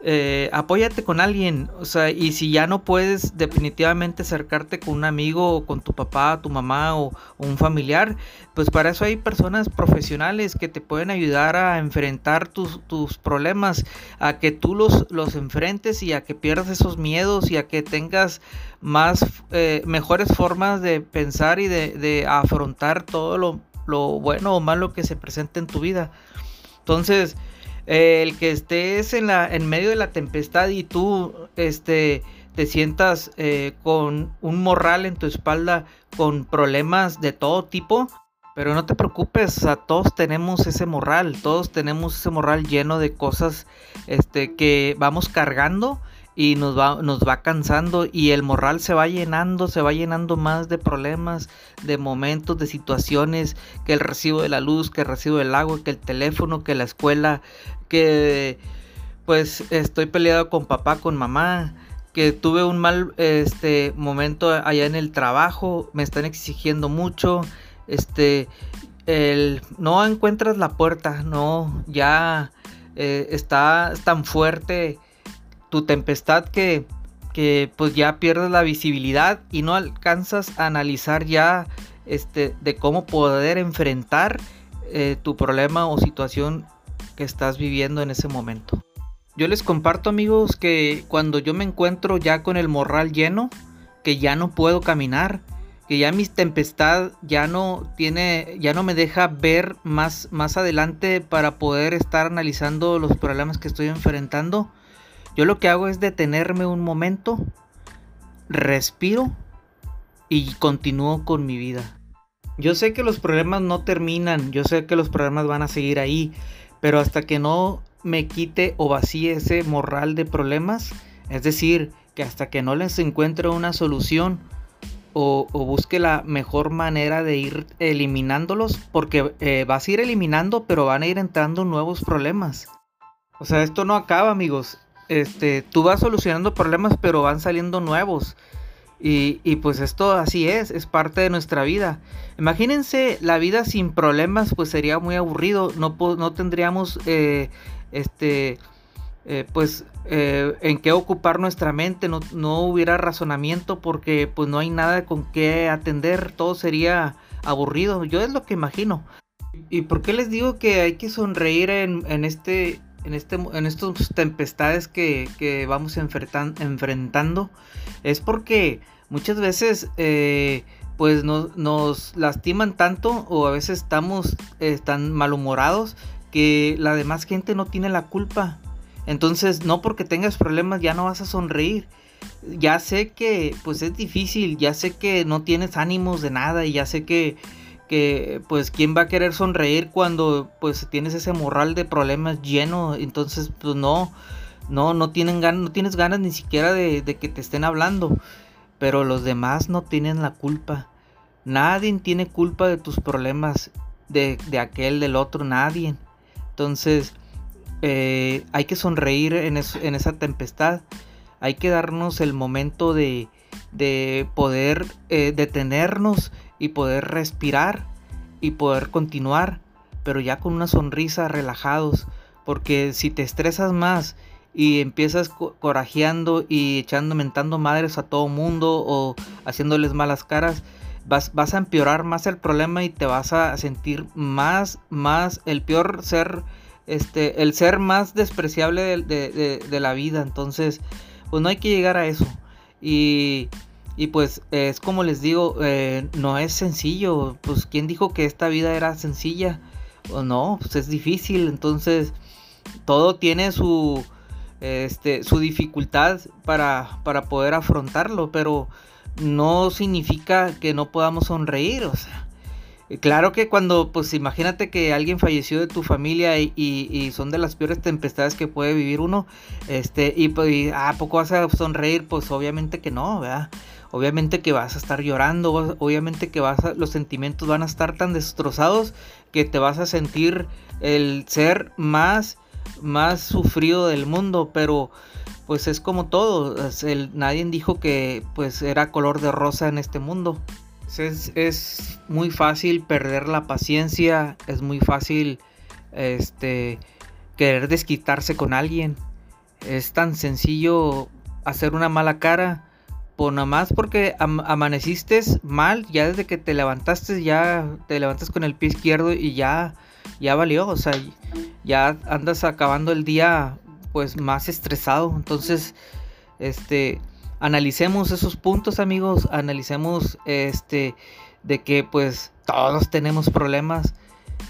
eh, apóyate con alguien, o sea, y si ya no puedes definitivamente acercarte con un amigo o con tu papá, tu mamá o, un familiar, pues para eso hay personas profesionales que te pueden ayudar a enfrentar tus, problemas, a que tú los, los enfrentes y a que pierdas esos miedos y a que tengas más, eh, mejores formas de pensar y de, afrontar todo lo, lo bueno o malo que se presente en tu vida. Entonces, el que estés en, la, en medio de la tempestad y tú este, te sientas eh, con un morral en tu espalda con problemas de todo tipo, pero no te preocupes, todos tenemos ese morral, todos tenemos ese morral lleno de cosas este, que vamos cargando y nos va, nos va cansando y el morral se va llenando, se va llenando más de problemas, de momentos, de situaciones, que el recibo de la luz, que el recibo del agua, que el teléfono, que la escuela, que pues estoy peleado con papá, con mamá, que tuve un mal este momento allá en el trabajo, me están exigiendo mucho, este el no encuentras la puerta, no, ya eh, está tan fuerte tu tempestad que, que pues ya pierdes la visibilidad y no alcanzas a analizar ya este, de cómo poder enfrentar eh, tu problema o situación que estás viviendo en ese momento. Yo les comparto amigos que cuando yo me encuentro ya con el morral lleno, que ya no puedo caminar, que ya mi tempestad ya no tiene, ya no me deja ver más, más adelante para poder estar analizando los problemas que estoy enfrentando, yo lo que hago es detenerme un momento, respiro y continúo con mi vida. Yo sé que los problemas no terminan, yo sé que los problemas van a seguir ahí, pero hasta que no me quite o vacíe ese morral de problemas, es decir, que hasta que no les encuentre una solución o, busque la mejor manera de ir eliminándolos, porque eh, vas a ir eliminando, pero van a ir entrando nuevos problemas. O sea, esto no acaba, amigos este, tú vas solucionando problemas, pero van saliendo nuevos. Y, pues esto así es, es parte de nuestra vida. Imagínense la vida sin problemas, pues sería muy aburrido. No, no tendríamos, eh, este, eh, pues, eh, en qué ocupar nuestra mente. No, no, hubiera razonamiento porque pues no hay nada con qué atender. Todo sería aburrido. Yo es lo que imagino. ¿Y por qué les digo que hay que sonreír en, en este en, este, en estas tempestades que, vamos enfrentando es porque muchas veces eh, pues nos lastiman tanto o a veces estamos eh, tan malhumorados que la demás gente no tiene la culpa. Entonces no porque tengas problemas ya no vas a sonreír. Ya sé que pues es difícil, ya sé que no tienes ánimos de nada y ya sé que que pues quién va a querer sonreír cuando pues tienes ese morral de problemas lleno, entonces pues no, no, no tienen ganas, no tienes ganas ni siquiera de, que te estén hablando, pero los demás no tienen la culpa, nadie tiene culpa de tus problemas, de, aquel, del otro, nadie, entonces eh, hay que sonreír en, en esa tempestad, hay que darnos el momento de, de poder eh, detenernos y poder respirar y poder continuar, pero ya con una sonrisa relajados, porque si te estresas más y empiezas corajeando y echando mentando madres a todo mundo o haciéndoles malas caras, vas, vas a empeorar más el problema y te vas a sentir más, más, el peor ser, este, el ser más despreciable de, de la vida. Entonces, pues no hay que llegar a eso. Y y pues es como les digo, eh, no es sencillo. Pues quién dijo que esta vida era sencilla. O no, pues es difícil. Entonces todo tiene su, este, su dificultad para, para poder afrontarlo. Pero no significa que no podamos sonreír. O sea, Claro que cuando, pues imagínate que alguien falleció de tu familia y, son de las peores tempestades que puede vivir uno, este, y pues, ¿a poco vas a sonreír? Pues obviamente que no, ¿verdad? Obviamente que vas a estar llorando, obviamente que vas los sentimientos van a estar tan destrozados que te vas a sentir el ser más, más sufrido del mundo, pero pues es como todo, nadie dijo que pues era color de rosa en este mundo. Es, es, muy fácil perder la paciencia, es muy fácil este querer desquitarse con alguien. Es tan sencillo hacer una mala cara. Por nada más porque amaneciste mal, ya desde que te levantaste, ya te levantas con el pie izquierdo y ya, ya valió. O sea, ya andas acabando el día pues más estresado. Entonces, este, analicemos esos puntos, amigos. Analicemos este de que pues todos tenemos problemas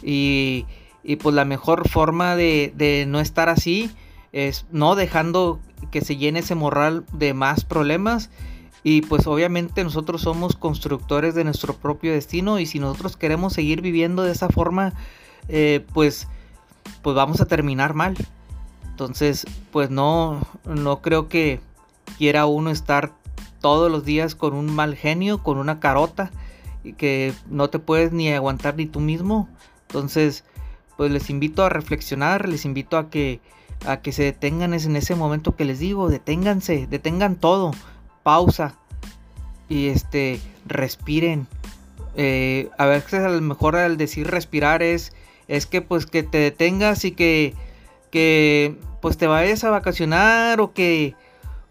y, y pues la mejor forma de, de no estar así es no dejando que se llene ese moral de más problemas y pues obviamente nosotros somos constructores de nuestro propio destino y si nosotros queremos seguir viviendo de esa forma eh, pues pues vamos a terminar mal. Entonces pues no no creo que quiera uno estar todos los días con un mal genio con una carota y que no te puedes ni aguantar ni tú mismo. Entonces pues les invito a reflexionar les invito a que a que se detengan en ese momento que les digo, deténganse, detengan todo, pausa y este, respiren. Eh, a veces a lo mejor al decir respirar es, es que pues que te detengas y que, que pues te vayas a vacacionar o que,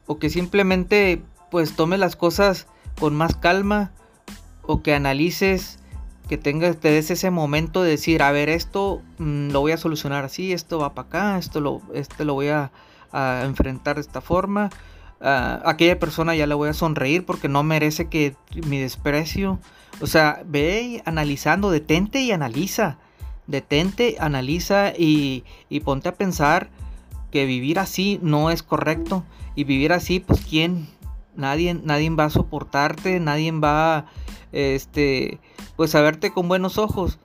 o que simplemente pues tome las cosas con más calma o que analices que tengas, te des ese momento de decir, a ver, esto mm, lo voy a solucionar así, esto va para acá, esto lo, este lo voy a, enfrentar de esta forma. Aquella persona ya le voy a sonreír porque no merece que mi desprecio. O sea, ve analizando, detente y analiza. Detente, analiza y, y ponte a pensar que vivir así no es correcto. Y vivir así, pues quién, nadie, nadie va a soportarte, nadie va este, pues a verte con buenos ojos.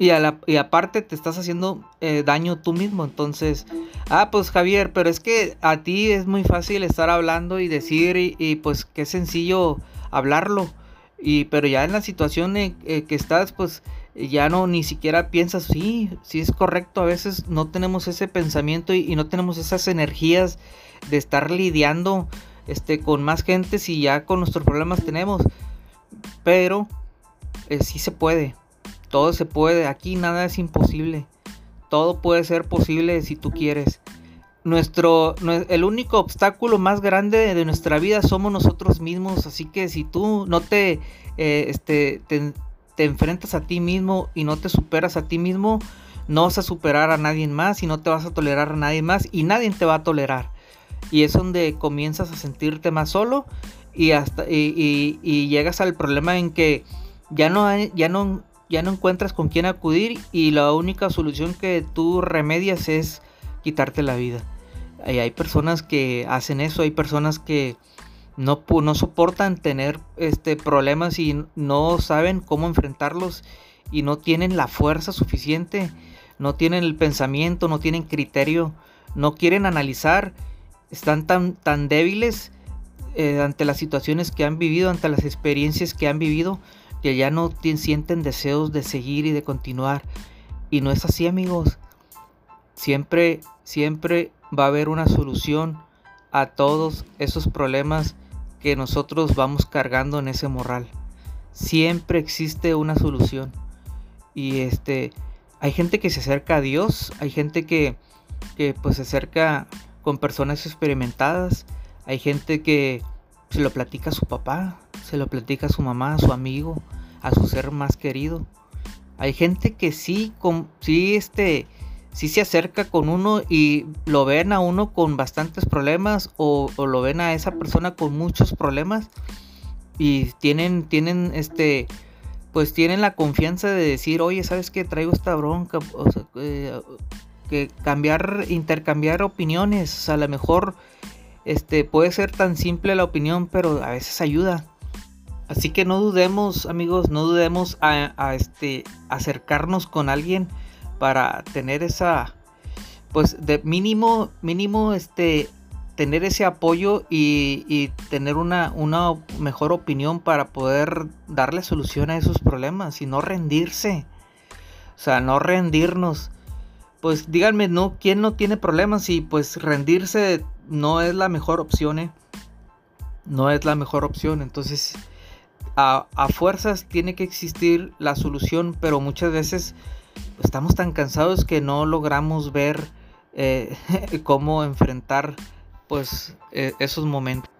Y, y aparte te estás haciendo eh, daño tú mismo. Entonces, ah, pues Javier, pero es que a ti es muy fácil estar hablando y decir y, pues qué sencillo hablarlo. Y pero ya en la situación que estás, pues ya no ni siquiera piensas, sí, sí es correcto. A veces no tenemos ese pensamiento y, y no tenemos esas energías de estar lidiando este, con más gente si ya con nuestros problemas tenemos. Pero eh, sí se puede. Todo se puede. Aquí nada es imposible. Todo puede ser posible si tú quieres. Nuestro, el único obstáculo más grande de nuestra vida somos nosotros mismos. Así que si tú no te, eh, este, te, enfrentas a ti mismo y no te superas a ti mismo, no vas a superar a nadie más y no te vas a tolerar a nadie más y nadie te va a tolerar. Y es donde comienzas a sentirte más solo y hasta y, llegas al problema en que ya no hay, ya no ya no encuentras con quién acudir y la única solución que tú remedias es quitarte la vida. Y hay personas que hacen eso, hay personas que no, no soportan tener este problemas y no saben cómo enfrentarlos y no tienen la fuerza suficiente, no tienen el pensamiento, no tienen criterio, no quieren analizar, están tan, tan débiles eh, ante las situaciones que han vivido, ante las experiencias que han vivido, que ya no sienten deseos de seguir y de continuar. Y no es así, amigos. Siempre, siempre va a haber una solución a todos esos problemas que nosotros vamos cargando en ese moral. Siempre existe una solución. Y este, hay gente que se acerca a Dios, hay gente que, que pues se acerca con personas experimentadas hay gente que se lo platica a su papá, se lo platica a su mamá, a su amigo, a su ser más querido. Hay gente que sí, con, sí, este, sí se acerca con uno y lo ven a uno con bastantes problemas o, lo ven a esa persona con muchos problemas y tienen, tienen, este, pues tienen la confianza de decir, oye, ¿sabes qué? Traigo esta bronca. Eh, que cambiar, intercambiar opiniones. A lo mejor este, puede ser tan simple la opinión, pero a veces ayuda. Así que no dudemos, amigos, no dudemos a, este, acercarnos con alguien para tener esa, pues de mínimo, mínimo, este, tener ese apoyo y, tener una, una, mejor opinión para poder darle solución a esos problemas y no rendirse. O sea, no rendirnos pues díganme, ¿no? ¿Quién no tiene problemas? Y pues rendirse no es la mejor opción, ¿eh? No es la mejor opción. Entonces, a, fuerzas tiene que existir la solución, pero muchas veces estamos tan cansados que no logramos ver eh, cómo enfrentar pues e, esos momentos.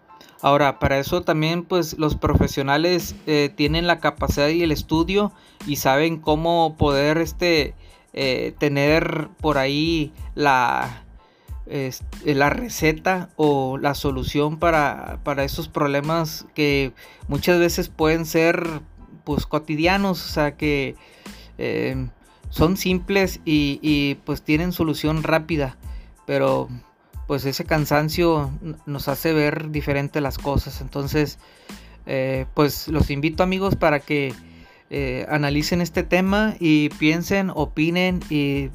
Ahora, para eso también pues los profesionales eh, tienen la capacidad y el estudio y saben cómo poder este, eh, tener por ahí la, la receta o la solución para, para, esos problemas que muchas veces pueden ser pues cotidianos, o sea que eh, son simples y, y pues tienen solución rápida, pero pues ese cansancio nos hace ver diferente las cosas. Entonces, eh, pues los invito amigos para que eh, analicen este tema y piensen, opinen y,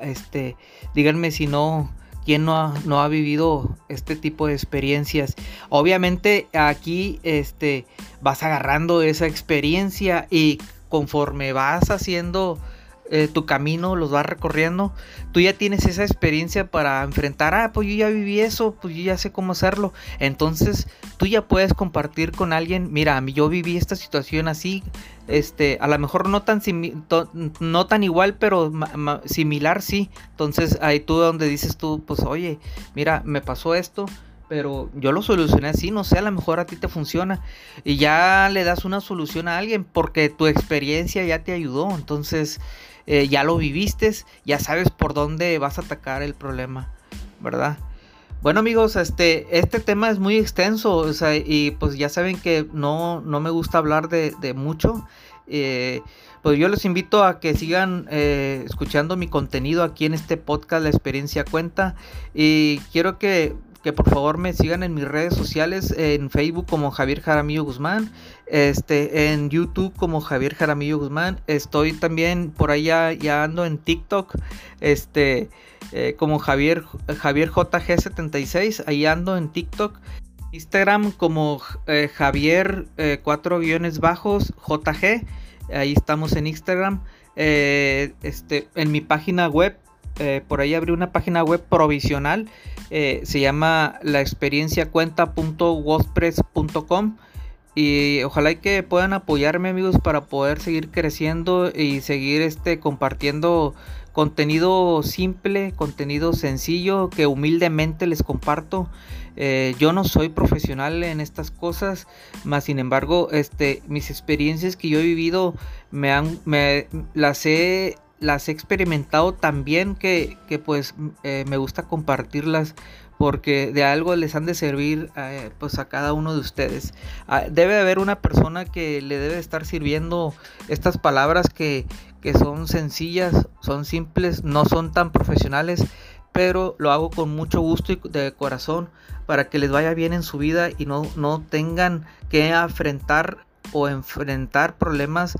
este, díganme si no, quién no ha, no ha, vivido este tipo de experiencias. Obviamente aquí este, vas agarrando esa experiencia y conforme vas haciendo eh, tu camino, los vas recorriendo, tú ya tienes esa experiencia para enfrentar, ah, pues yo ya viví eso, pues yo ya sé cómo hacerlo. Entonces tú ya puedes compartir con alguien, mira, yo viví esta situación así, este, a lo mejor no tan, no tan igual, pero similar sí. Entonces ahí tú donde dices tú, pues oye, mira, me pasó esto, pero yo lo solucioné así, no sé, a lo mejor a ti te funciona y ya le das una solución a alguien porque tu experiencia ya te ayudó, entonces eh, ya lo viviste, ya sabes por dónde vas a atacar el problema, ¿verdad? Bueno amigos, este, este tema es muy extenso y pues ya saben que no, no me gusta hablar de, mucho. Eh, pues yo les invito a que sigan eh, escuchando mi contenido aquí en este podcast La experiencia cuenta y quiero que que por favor me sigan en mis redes sociales, en Facebook como Javier Jaramillo Guzmán, este, en YouTube como Javier Jaramillo Guzmán, estoy también por allá, ya ando en TikTok, este, eh, como Javier, Javier JG76, ahí ando en TikTok. Instagram como eh, Javier 4 eh, guiones bajos JG, ahí estamos en Instagram. este, en mi página web eh, por ahí abrí una página web provisional, eh, se llama la experienciacuenta.wordpress.com y ojalá que puedan apoyarme amigos para poder seguir creciendo y seguir este compartiendo contenido simple, contenido sencillo que humildemente les comparto. Eh, yo no soy profesional en estas cosas, más sin embargo, este, mis experiencias que yo he vivido me han, me las he las he experimentado tan bien que, pues eh, me gusta compartirlas porque de algo les han de servir eh, pues a cada uno de ustedes. Ah, debe haber una persona que le debe estar sirviendo estas palabras que, son sencillas, son simples, no son tan profesionales, pero lo hago con mucho gusto y de corazón para que les vaya bien en su vida y no, no tengan que enfrentar o enfrentar problemas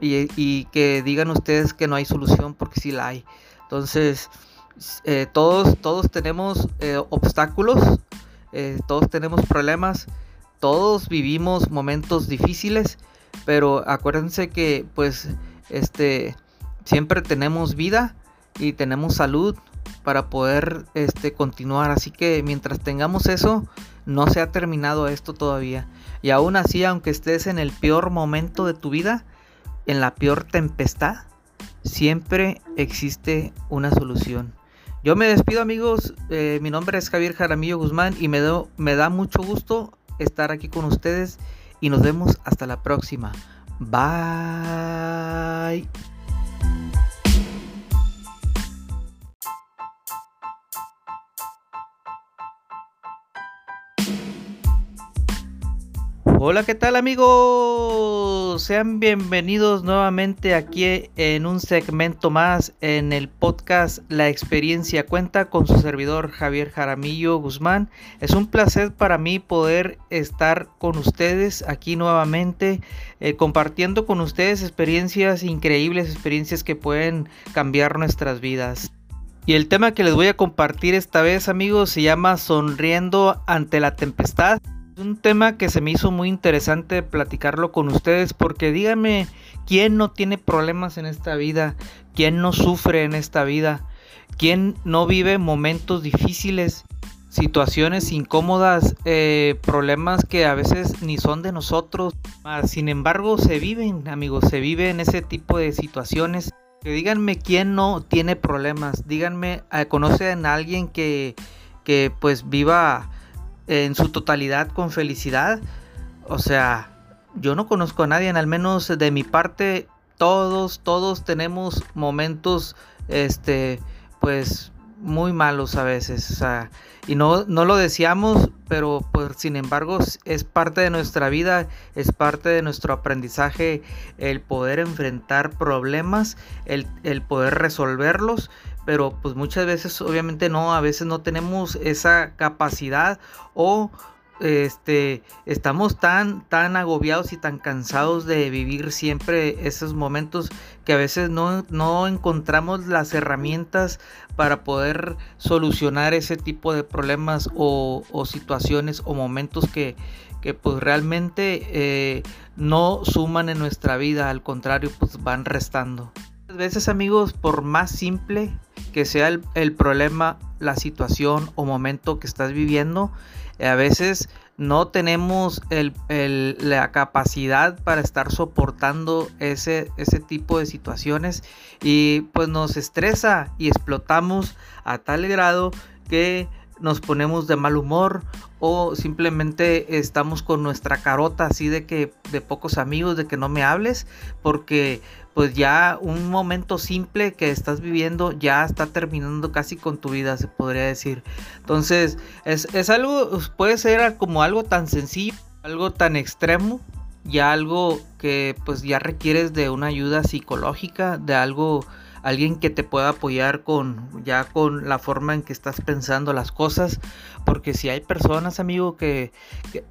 y, que digan ustedes que no hay solución porque sí la hay. Entonces, eh, todos, todos tenemos eh, obstáculos, eh, todos tenemos problemas, todos vivimos momentos difíciles, pero acuérdense que pues este siempre tenemos vida y tenemos salud para poder este continuar, así que mientras tengamos eso, no se ha terminado esto todavía. Y aún así, aunque estés en el peor momento de tu vida, en la peor tempestad, siempre existe una solución. Yo me despido amigos, eh, mi nombre es Javier Jaramillo Guzmán y me, me da mucho gusto estar aquí con ustedes y nos vemos hasta la próxima. Bye. Hola, ¿qué tal amigos? Sean bienvenidos nuevamente aquí en un segmento más en el podcast La experiencia cuenta con su servidor Javier Jaramillo Guzmán. Es un placer para mí poder estar con ustedes aquí nuevamente eh, compartiendo con ustedes experiencias increíbles, experiencias que pueden cambiar nuestras vidas. Y el tema que les voy a compartir esta vez amigos se llama Sonriendo ante la tempestad un tema que se me hizo muy interesante platicarlo con ustedes porque díganme, ¿quién no tiene problemas en esta vida? ¿Quién no sufre en esta vida? ¿Quién no vive momentos difíciles? situaciones incómodas, eh, problemas que a veces ni son de nosotros, sin embargo se viven, amigos, se viven ese tipo de situaciones Que díganme quién no tiene problemas. Díganme, ¿conocen a alguien que, que pues viva en su totalidad con felicidad? O sea, yo no conozco a nadie, al menos de mi parte, todos, todos tenemos momentos, este, pues muy malos a veces, y no, no lo deseamos, pero pues sin embargo es parte de nuestra vida, es parte de nuestro aprendizaje el poder enfrentar problemas, el, el poder resolverlos, pero pues muchas veces obviamente no, a veces no tenemos esa capacidad o este, estamos tan, tan agobiados y tan cansados de vivir siempre esos momentos que a veces no, no encontramos las herramientas para poder solucionar ese tipo de problemas o, situaciones o momentos que, que pues realmente eh, no suman en nuestra vida, al contrario, pues van restando. A veces amigos, por más simple que sea el, problema, la situación o momento que estás viviendo, a veces no tenemos la capacidad para estar soportando ese, ese tipo de situaciones y pues nos estresa y explotamos a tal grado que nos ponemos de mal humor o simplemente estamos con nuestra carota así de que de pocos amigos de que no me hables porque pues ya un momento simple que estás viviendo ya está terminando casi con tu vida se podría decir. Entonces es, es algo puede ser como algo tan sencillo algo tan extremo ya algo que pues ya requieres de una ayuda psicológica de algo alguien que te pueda apoyar con ya con la forma en que estás pensando las cosas porque si hay personas amigo que,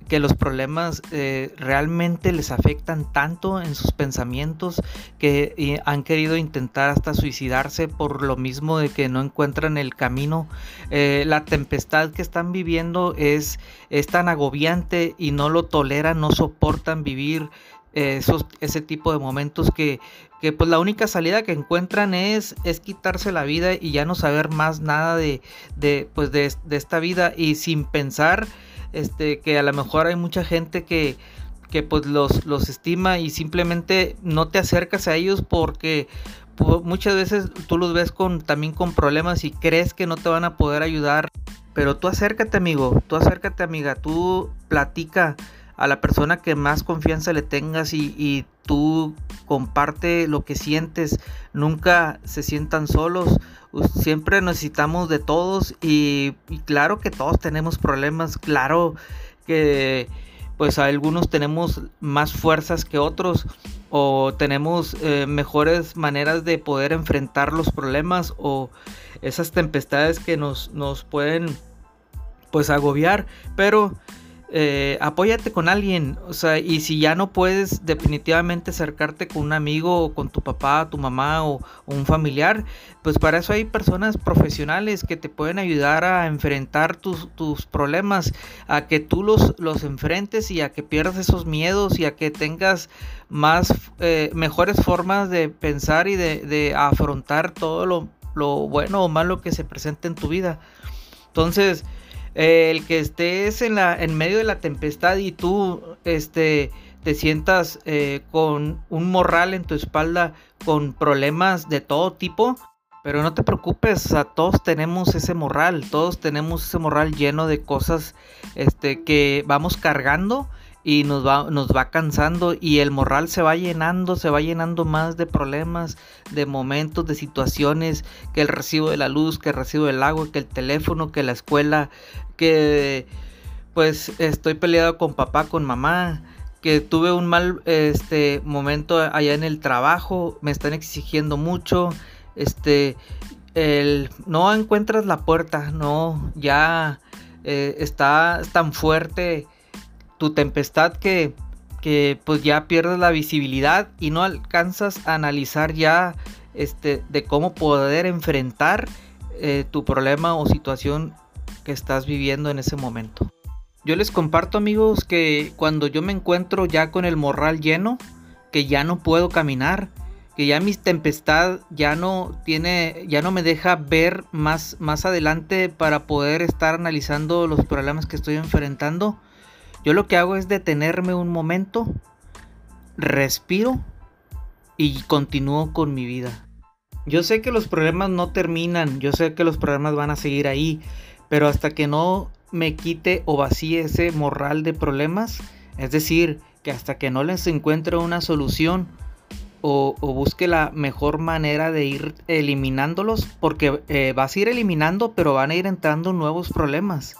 que, los problemas eh, realmente les afectan tanto en sus pensamientos que han querido intentar hasta suicidarse por lo mismo de que no encuentran el camino eh, la tempestad que están viviendo es, es tan agobiante y no lo toleran no soportan vivir esos, ese tipo de momentos que, que, pues la única salida que encuentran es, es quitarse la vida y ya no saber más nada de, de, pues de, esta vida y sin pensar este, que a lo mejor hay mucha gente que, que pues los, los estima y simplemente no te acercas a ellos porque pues, muchas veces tú los ves con, también con problemas y crees que no te van a poder ayudar. Pero tú acércate amigo, tú acércate amiga, tú platica a la persona que más confianza le tengas y, tú comparte lo que sientes, nunca se sientan solos, siempre necesitamos de todos y, claro que todos tenemos problemas, claro que pues algunos tenemos más fuerzas que otros o tenemos eh, mejores maneras de poder enfrentar los problemas o esas tempestades que nos, nos pueden pues agobiar, pero eh, apóyate con alguien, o sea, y si ya no puedes definitivamente acercarte con un amigo o con tu papá, tu mamá o, un familiar, pues para eso hay personas profesionales que te pueden ayudar a enfrentar tus, problemas, a que tú los, los enfrentes y a que pierdas esos miedos y a que tengas más, eh, mejores formas de pensar y de, afrontar todo lo, lo bueno o malo que se presenta en tu vida. Entonces, el que estés en, la, en medio de la tempestad y tú este, te sientas eh, con un morral en tu espalda con problemas de todo tipo, pero no te preocupes, a todos tenemos ese morral, todos tenemos ese morral lleno de cosas este, que vamos cargando y nos va, nos va cansando y el morral se va llenando, se va llenando más de problemas, de momentos, de situaciones, que el recibo de la luz, que el recibo del agua, que el teléfono, que la escuela, que pues estoy peleado con papá, con mamá, que tuve un mal este momento allá en el trabajo, me están exigiendo mucho, este el, no encuentras la puerta, no, ya eh, está tan fuerte tu tempestad que, que pues ya pierdes la visibilidad y no alcanzas a analizar ya este, de cómo poder enfrentar eh, tu problema o situación que estás viviendo en ese momento. Yo les comparto amigos que cuando yo me encuentro ya con el morral lleno, que ya no puedo caminar, que ya mi tempestad ya no tiene, ya no me deja ver más, más adelante para poder estar analizando los problemas que estoy enfrentando, yo lo que hago es detenerme un momento, respiro y continúo con mi vida. Yo sé que los problemas no terminan, yo sé que los problemas van a seguir ahí, pero hasta que no me quite o vacíe ese morral de problemas, es decir, que hasta que no les encuentre una solución o, busque la mejor manera de ir eliminándolos, porque eh, vas a ir eliminando, pero van a ir entrando nuevos problemas.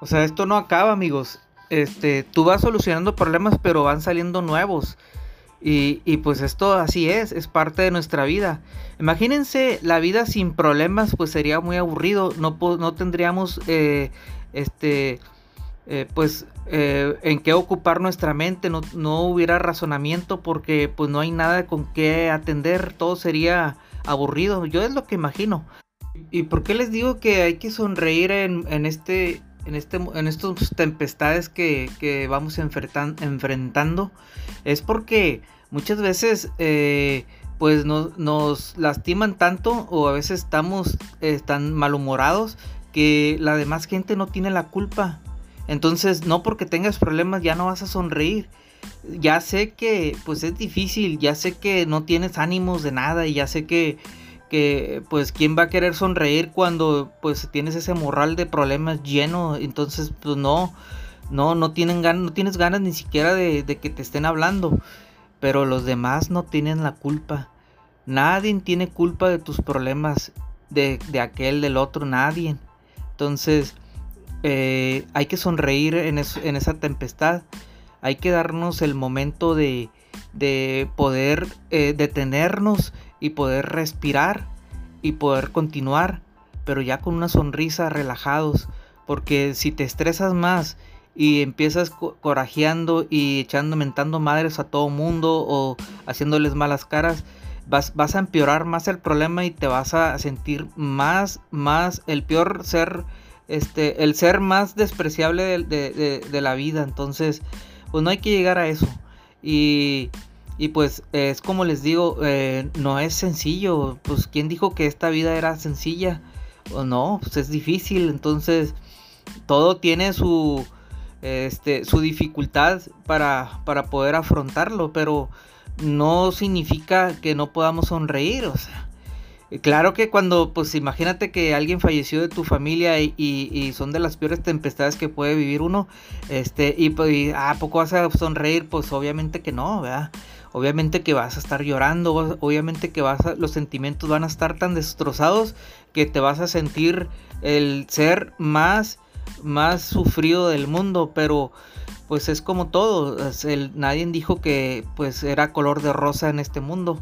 O sea, esto no acaba, amigos. Este, tú vas solucionando problemas, pero van saliendo nuevos. Y, pues esto así es, es parte de nuestra vida. Imagínense la vida sin problemas, pues sería muy aburrido. No, no tendríamos, eh, este, eh, pues, eh, en qué ocupar nuestra mente. No, no, hubiera razonamiento porque pues no hay nada con qué atender. Todo sería aburrido. Yo es lo que imagino. ¿Y por qué les digo que hay que sonreír en, en este en, este, en estas tempestades que, vamos enfrentando es porque muchas veces eh, pues nos lastiman tanto o a veces estamos eh, tan malhumorados que la demás gente no tiene la culpa. Entonces no porque tengas problemas ya no vas a sonreír. Ya sé que pues es difícil, ya sé que no tienes ánimos de nada y ya sé que que pues quién va a querer sonreír cuando pues tienes ese morral de problemas lleno, entonces pues no, no, no tienen ganas, no tienes ganas ni siquiera de, que te estén hablando, pero los demás no tienen la culpa, nadie tiene culpa de tus problemas, de, aquel, del otro, nadie, entonces eh, hay que sonreír en, en esa tempestad, hay que darnos el momento de, de poder eh, detenernos y poder respirar y poder continuar, pero ya con una sonrisa relajados, porque si te estresas más y empiezas corajeando y echando mentando madres a todo mundo o haciéndoles malas caras, vas, vas a empeorar más el problema y te vas a sentir más, más, el peor ser, este, el ser más despreciable de, de la vida. Entonces, pues no hay que llegar a eso. Y y pues es como les digo, eh, no es sencillo. Pues quién dijo que esta vida era sencilla. O no, pues es difícil. Entonces todo tiene su, este, su dificultad para, para poder afrontarlo. Pero no significa que no podamos sonreír. O sea, Claro que cuando, pues imagínate que alguien falleció de tu familia y, son de las peores tempestades que puede vivir uno, este, y pues, ¿a poco vas a sonreír? Pues obviamente que no, ¿verdad? Obviamente que vas a estar llorando, obviamente que vas a, los sentimientos van a estar tan destrozados que te vas a sentir el ser más, más sufrido del mundo, pero pues es como todo, nadie dijo que pues era color de rosa en este mundo.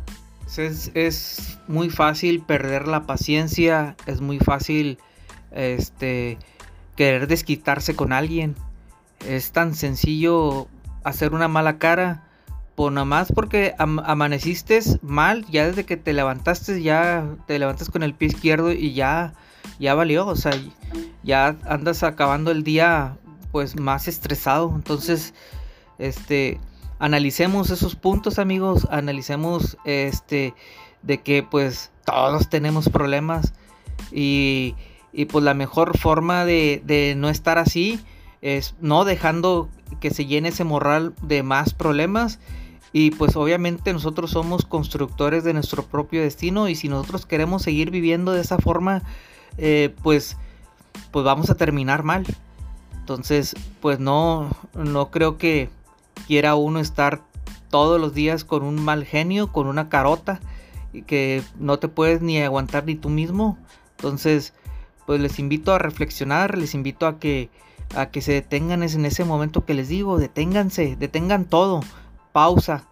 Es, es, muy fácil perder la paciencia, es muy fácil este, querer desquitarse con alguien. Es tan sencillo hacer una mala cara pues nada más porque amaneciste mal, ya desde que te levantaste, ya te levantas con el pie izquierdo y ya, ya valió, o sea, ya andas acabando el día pues más estresado. Entonces, este, analicemos esos puntos amigos, analicemos este, de que pues todos tenemos problemas y, y pues la mejor forma de, de no estar así es no dejando que se llene ese morral de más problemas y pues obviamente nosotros somos constructores de nuestro propio destino y si nosotros queremos seguir viviendo de esa forma, eh, pues, pues vamos a terminar mal. Entonces, pues no, no creo que quiera uno estar todos los días con un mal genio, con una carota, y que no te puedes ni aguantar ni tú mismo. Entonces, pues les invito a reflexionar, les invito a que, a que se detengan en ese momento que les digo, deténganse, detengan todo pausa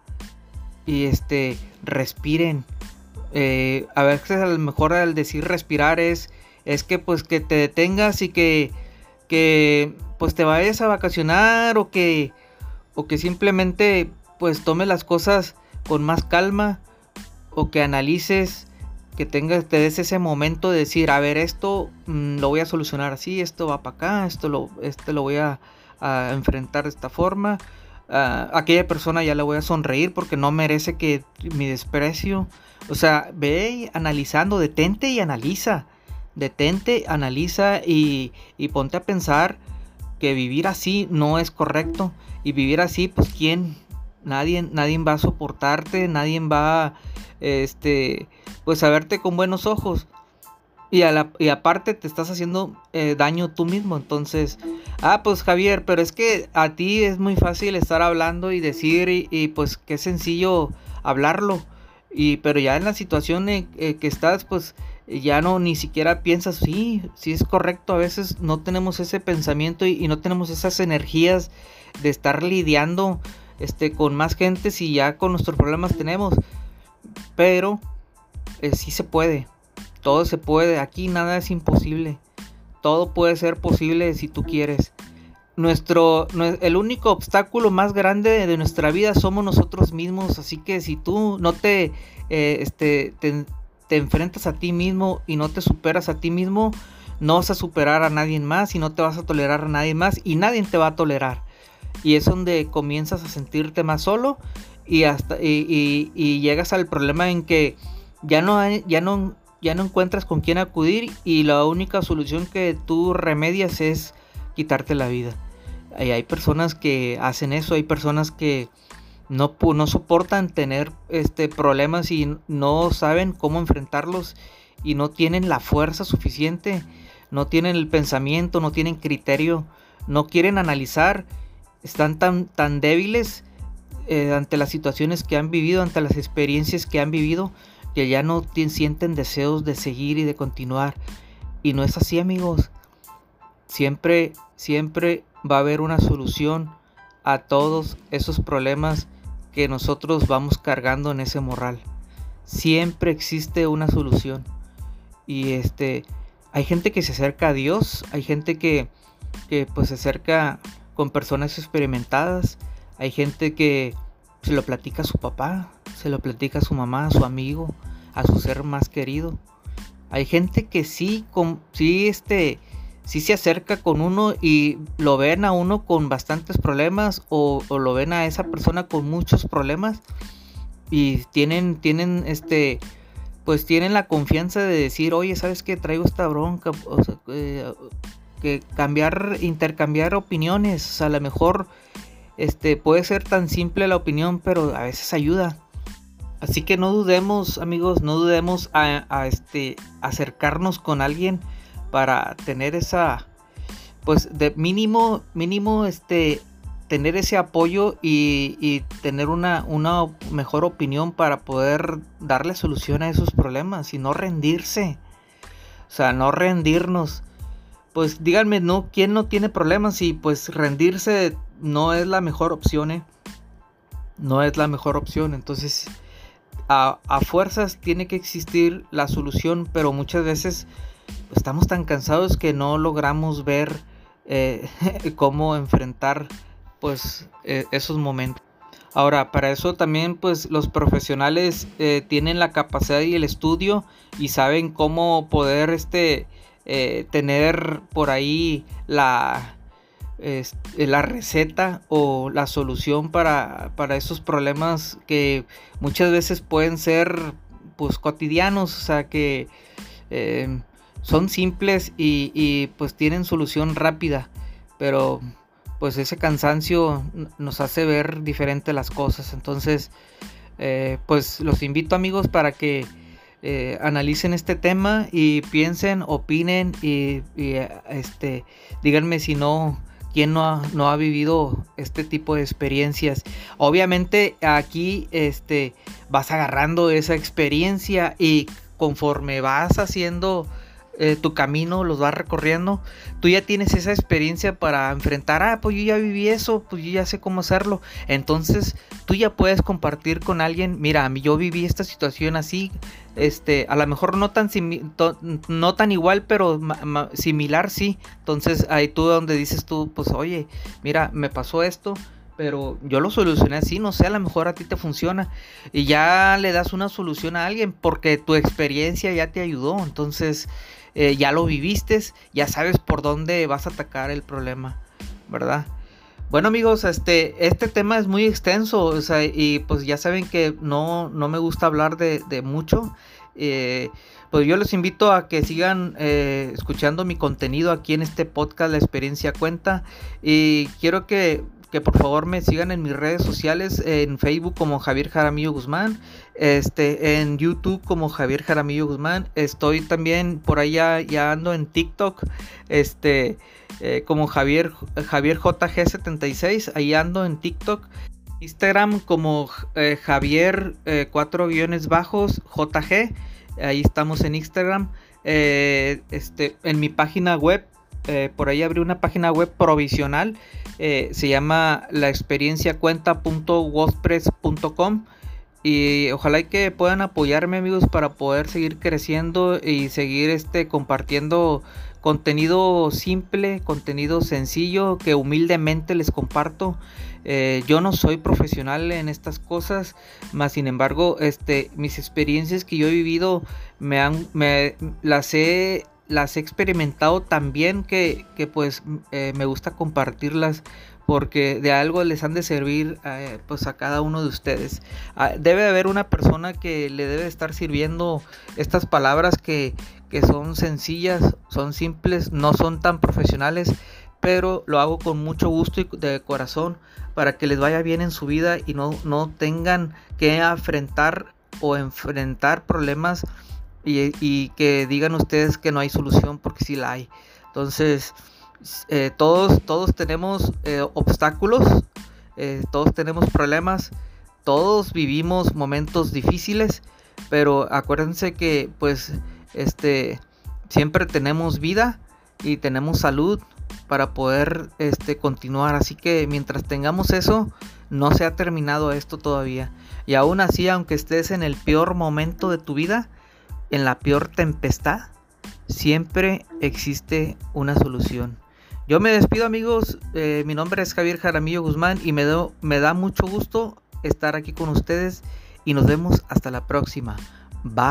y este respiren. Eh, a veces a lo mejor al decir respirar es, es que pues que te detengas y que, que pues te vayas a vacacionar o que, o que simplemente pues tome las cosas con más calma o que analices que tengas te des ese momento de decir a ver esto mm, lo voy a solucionar así esto va para acá esto lo este lo voy a, a enfrentar de esta forma aquella persona ya le voy a sonreír porque no merece que mi desprecio. O sea, ve analizando, detente y analiza. Detente, analiza y, y ponte a pensar que vivir así no es correcto. Y vivir así, pues quién, nadie, nadie va a soportarte, nadie va este, pues a verte con buenos ojos. Y, a y aparte te estás haciendo eh, daño tú mismo. Entonces, ah, pues Javier, pero es que a ti es muy fácil estar hablando y decir y, y pues qué sencillo hablarlo. Y pero ya en la situación en, que estás, pues ya no ni siquiera piensas, sí, sí es correcto, a veces no tenemos ese pensamiento y, no tenemos esas energías de estar lidiando este, con más gente si ya con nuestros problemas tenemos. Pero eh, sí se puede, todo se puede, aquí nada es imposible, todo puede ser posible si tú quieres. Nuestro, el único obstáculo más grande de nuestra vida somos nosotros mismos, así que si tú no te, eh, este, te enfrentas a ti mismo y no te superas a ti mismo, no vas a superar a nadie más y no te vas a tolerar a nadie más y nadie te va a tolerar. Y es donde comienzas a sentirte más solo y hasta y, llegas al problema en que ya no ya no ya no encuentras con quién acudir y la única solución que tú remedias es quitarte la vida. Hay personas que hacen eso, hay personas que no, no soportan tener este, problemas y no saben cómo enfrentarlos y no tienen la fuerza suficiente, no tienen el pensamiento, no tienen criterio, no quieren analizar, están tan, tan débiles eh, ante las situaciones que han vivido, ante las experiencias que han vivido, que ya no sienten deseos de seguir y de continuar. Y no es así amigos. Siempre, siempre va a haber una solución a todos esos problemas que nosotros vamos cargando en ese morral. Siempre existe una solución. Y este, hay gente que se acerca a Dios, hay gente que, que pues se acerca con personas experimentadas, hay gente que se lo platica a su papá, se lo platica a su mamá, a su amigo, a su ser más querido. Hay gente que sí, con, sí, este, si se acerca con uno y lo ven a uno con bastantes problemas o, lo ven a esa persona con muchos problemas y tienen, tienen este, pues tienen la confianza de decir, oye, ¿sabes qué? Traigo esta bronca, que cambiar, intercambiar opiniones, a lo mejor, este, puede ser tan simple la opinión, pero a veces ayuda. Así que no dudemos, amigos, no dudemos a, este, acercarnos con alguien para tener esa, pues de mínimo, mínimo, este, tener ese apoyo y, tener una, una, mejor opinión para poder darle solución a esos problemas y no rendirse. O sea, no rendirnos. Pues díganme, ¿no? ¿Quién no tiene problemas? Y pues rendirse no es la mejor opción, ¿eh? No es la mejor opción. Entonces, a, fuerzas tiene que existir la solución, pero muchas veces estamos tan cansados que no logramos ver eh, cómo enfrentar pues eh, esos momentos. Ahora, para eso también pues los profesionales eh, tienen la capacidad y el estudio y saben cómo poder este tener por ahí la, la receta o la solución para, para esos problemas que muchas veces pueden ser pues cotidianos, o sea que son simples y, pues tienen solución rápida, pero pues ese cansancio nos hace ver diferente las cosas. Entonces, eh, pues los invito amigos para que eh, analicen este tema y piensen, opinen y, este, díganme si no, quién no ha, no ha vivido este tipo de experiencias. Obviamente aquí este, vas agarrando esa experiencia y conforme vas haciendo eh, tu camino, los vas recorriendo, tú ya tienes esa experiencia para enfrentar, ah, pues yo ya viví eso, pues yo ya sé cómo hacerlo. Entonces tú ya puedes compartir con alguien, mira, yo viví esta situación así, este, a lo mejor no tan, no tan igual, pero similar sí. Entonces ahí tú donde dices tú, pues oye, mira, me pasó esto pero yo lo solucioné así, no sé, a lo mejor a ti te funciona y ya le das una solución a alguien porque tu experiencia ya te ayudó, entonces eh, ya lo viviste, ya sabes por dónde vas a atacar el problema, ¿verdad? Bueno amigos, este, este tema es muy extenso y pues ya saben que no, no me gusta hablar de, mucho. Eh, pues yo les invito a que sigan eh, escuchando mi contenido aquí en este podcast La experiencia cuenta y quiero que que por favor me sigan en mis redes sociales, en Facebook como Javier Jaramillo Guzmán, este, en YouTube como Javier Jaramillo Guzmán, estoy también por allá, ya ando en TikTok, este, eh, como Javier, Javier JG76, ahí ando en TikTok. Instagram como eh, Javier 4 guiones bajos JG, ahí estamos en Instagram. este, en mi página web eh, por ahí abrí una página web provisional, eh, se llama la experiencia cuenta.wordpress.com y ojalá que puedan apoyarme amigos para poder seguir creciendo y seguir este compartiendo contenido simple, contenido sencillo que humildemente les comparto. Eh, yo no soy profesional en estas cosas, más sin embargo, este, mis experiencias que yo he vivido me han, me las he las he experimentado tan bien que, pues eh, me gusta compartirlas porque de algo les han de servir eh, pues a cada uno de ustedes. Ah, debe haber una persona que le debe estar sirviendo estas palabras que, que son sencillas, son simples, no son tan profesionales, pero lo hago con mucho gusto y de corazón para que les vaya bien en su vida y no, no tengan que afrontar o enfrentar problemas y, que digan ustedes que no hay solución porque sí la hay. Entonces, eh, todos, todos tenemos eh, obstáculos, eh, todos tenemos problemas, todos vivimos momentos difíciles, pero acuérdense que pues este siempre tenemos vida y tenemos salud para poder este continuar, así que mientras tengamos eso, no se ha terminado esto todavía. Y aún así, aunque estés en el peor momento de tu vida, en la peor tempestad, siempre existe una solución. Yo me despido amigos, eh, mi nombre es Javier Jaramillo Guzmán y me, me da mucho gusto estar aquí con ustedes y nos vemos hasta la próxima. Bye.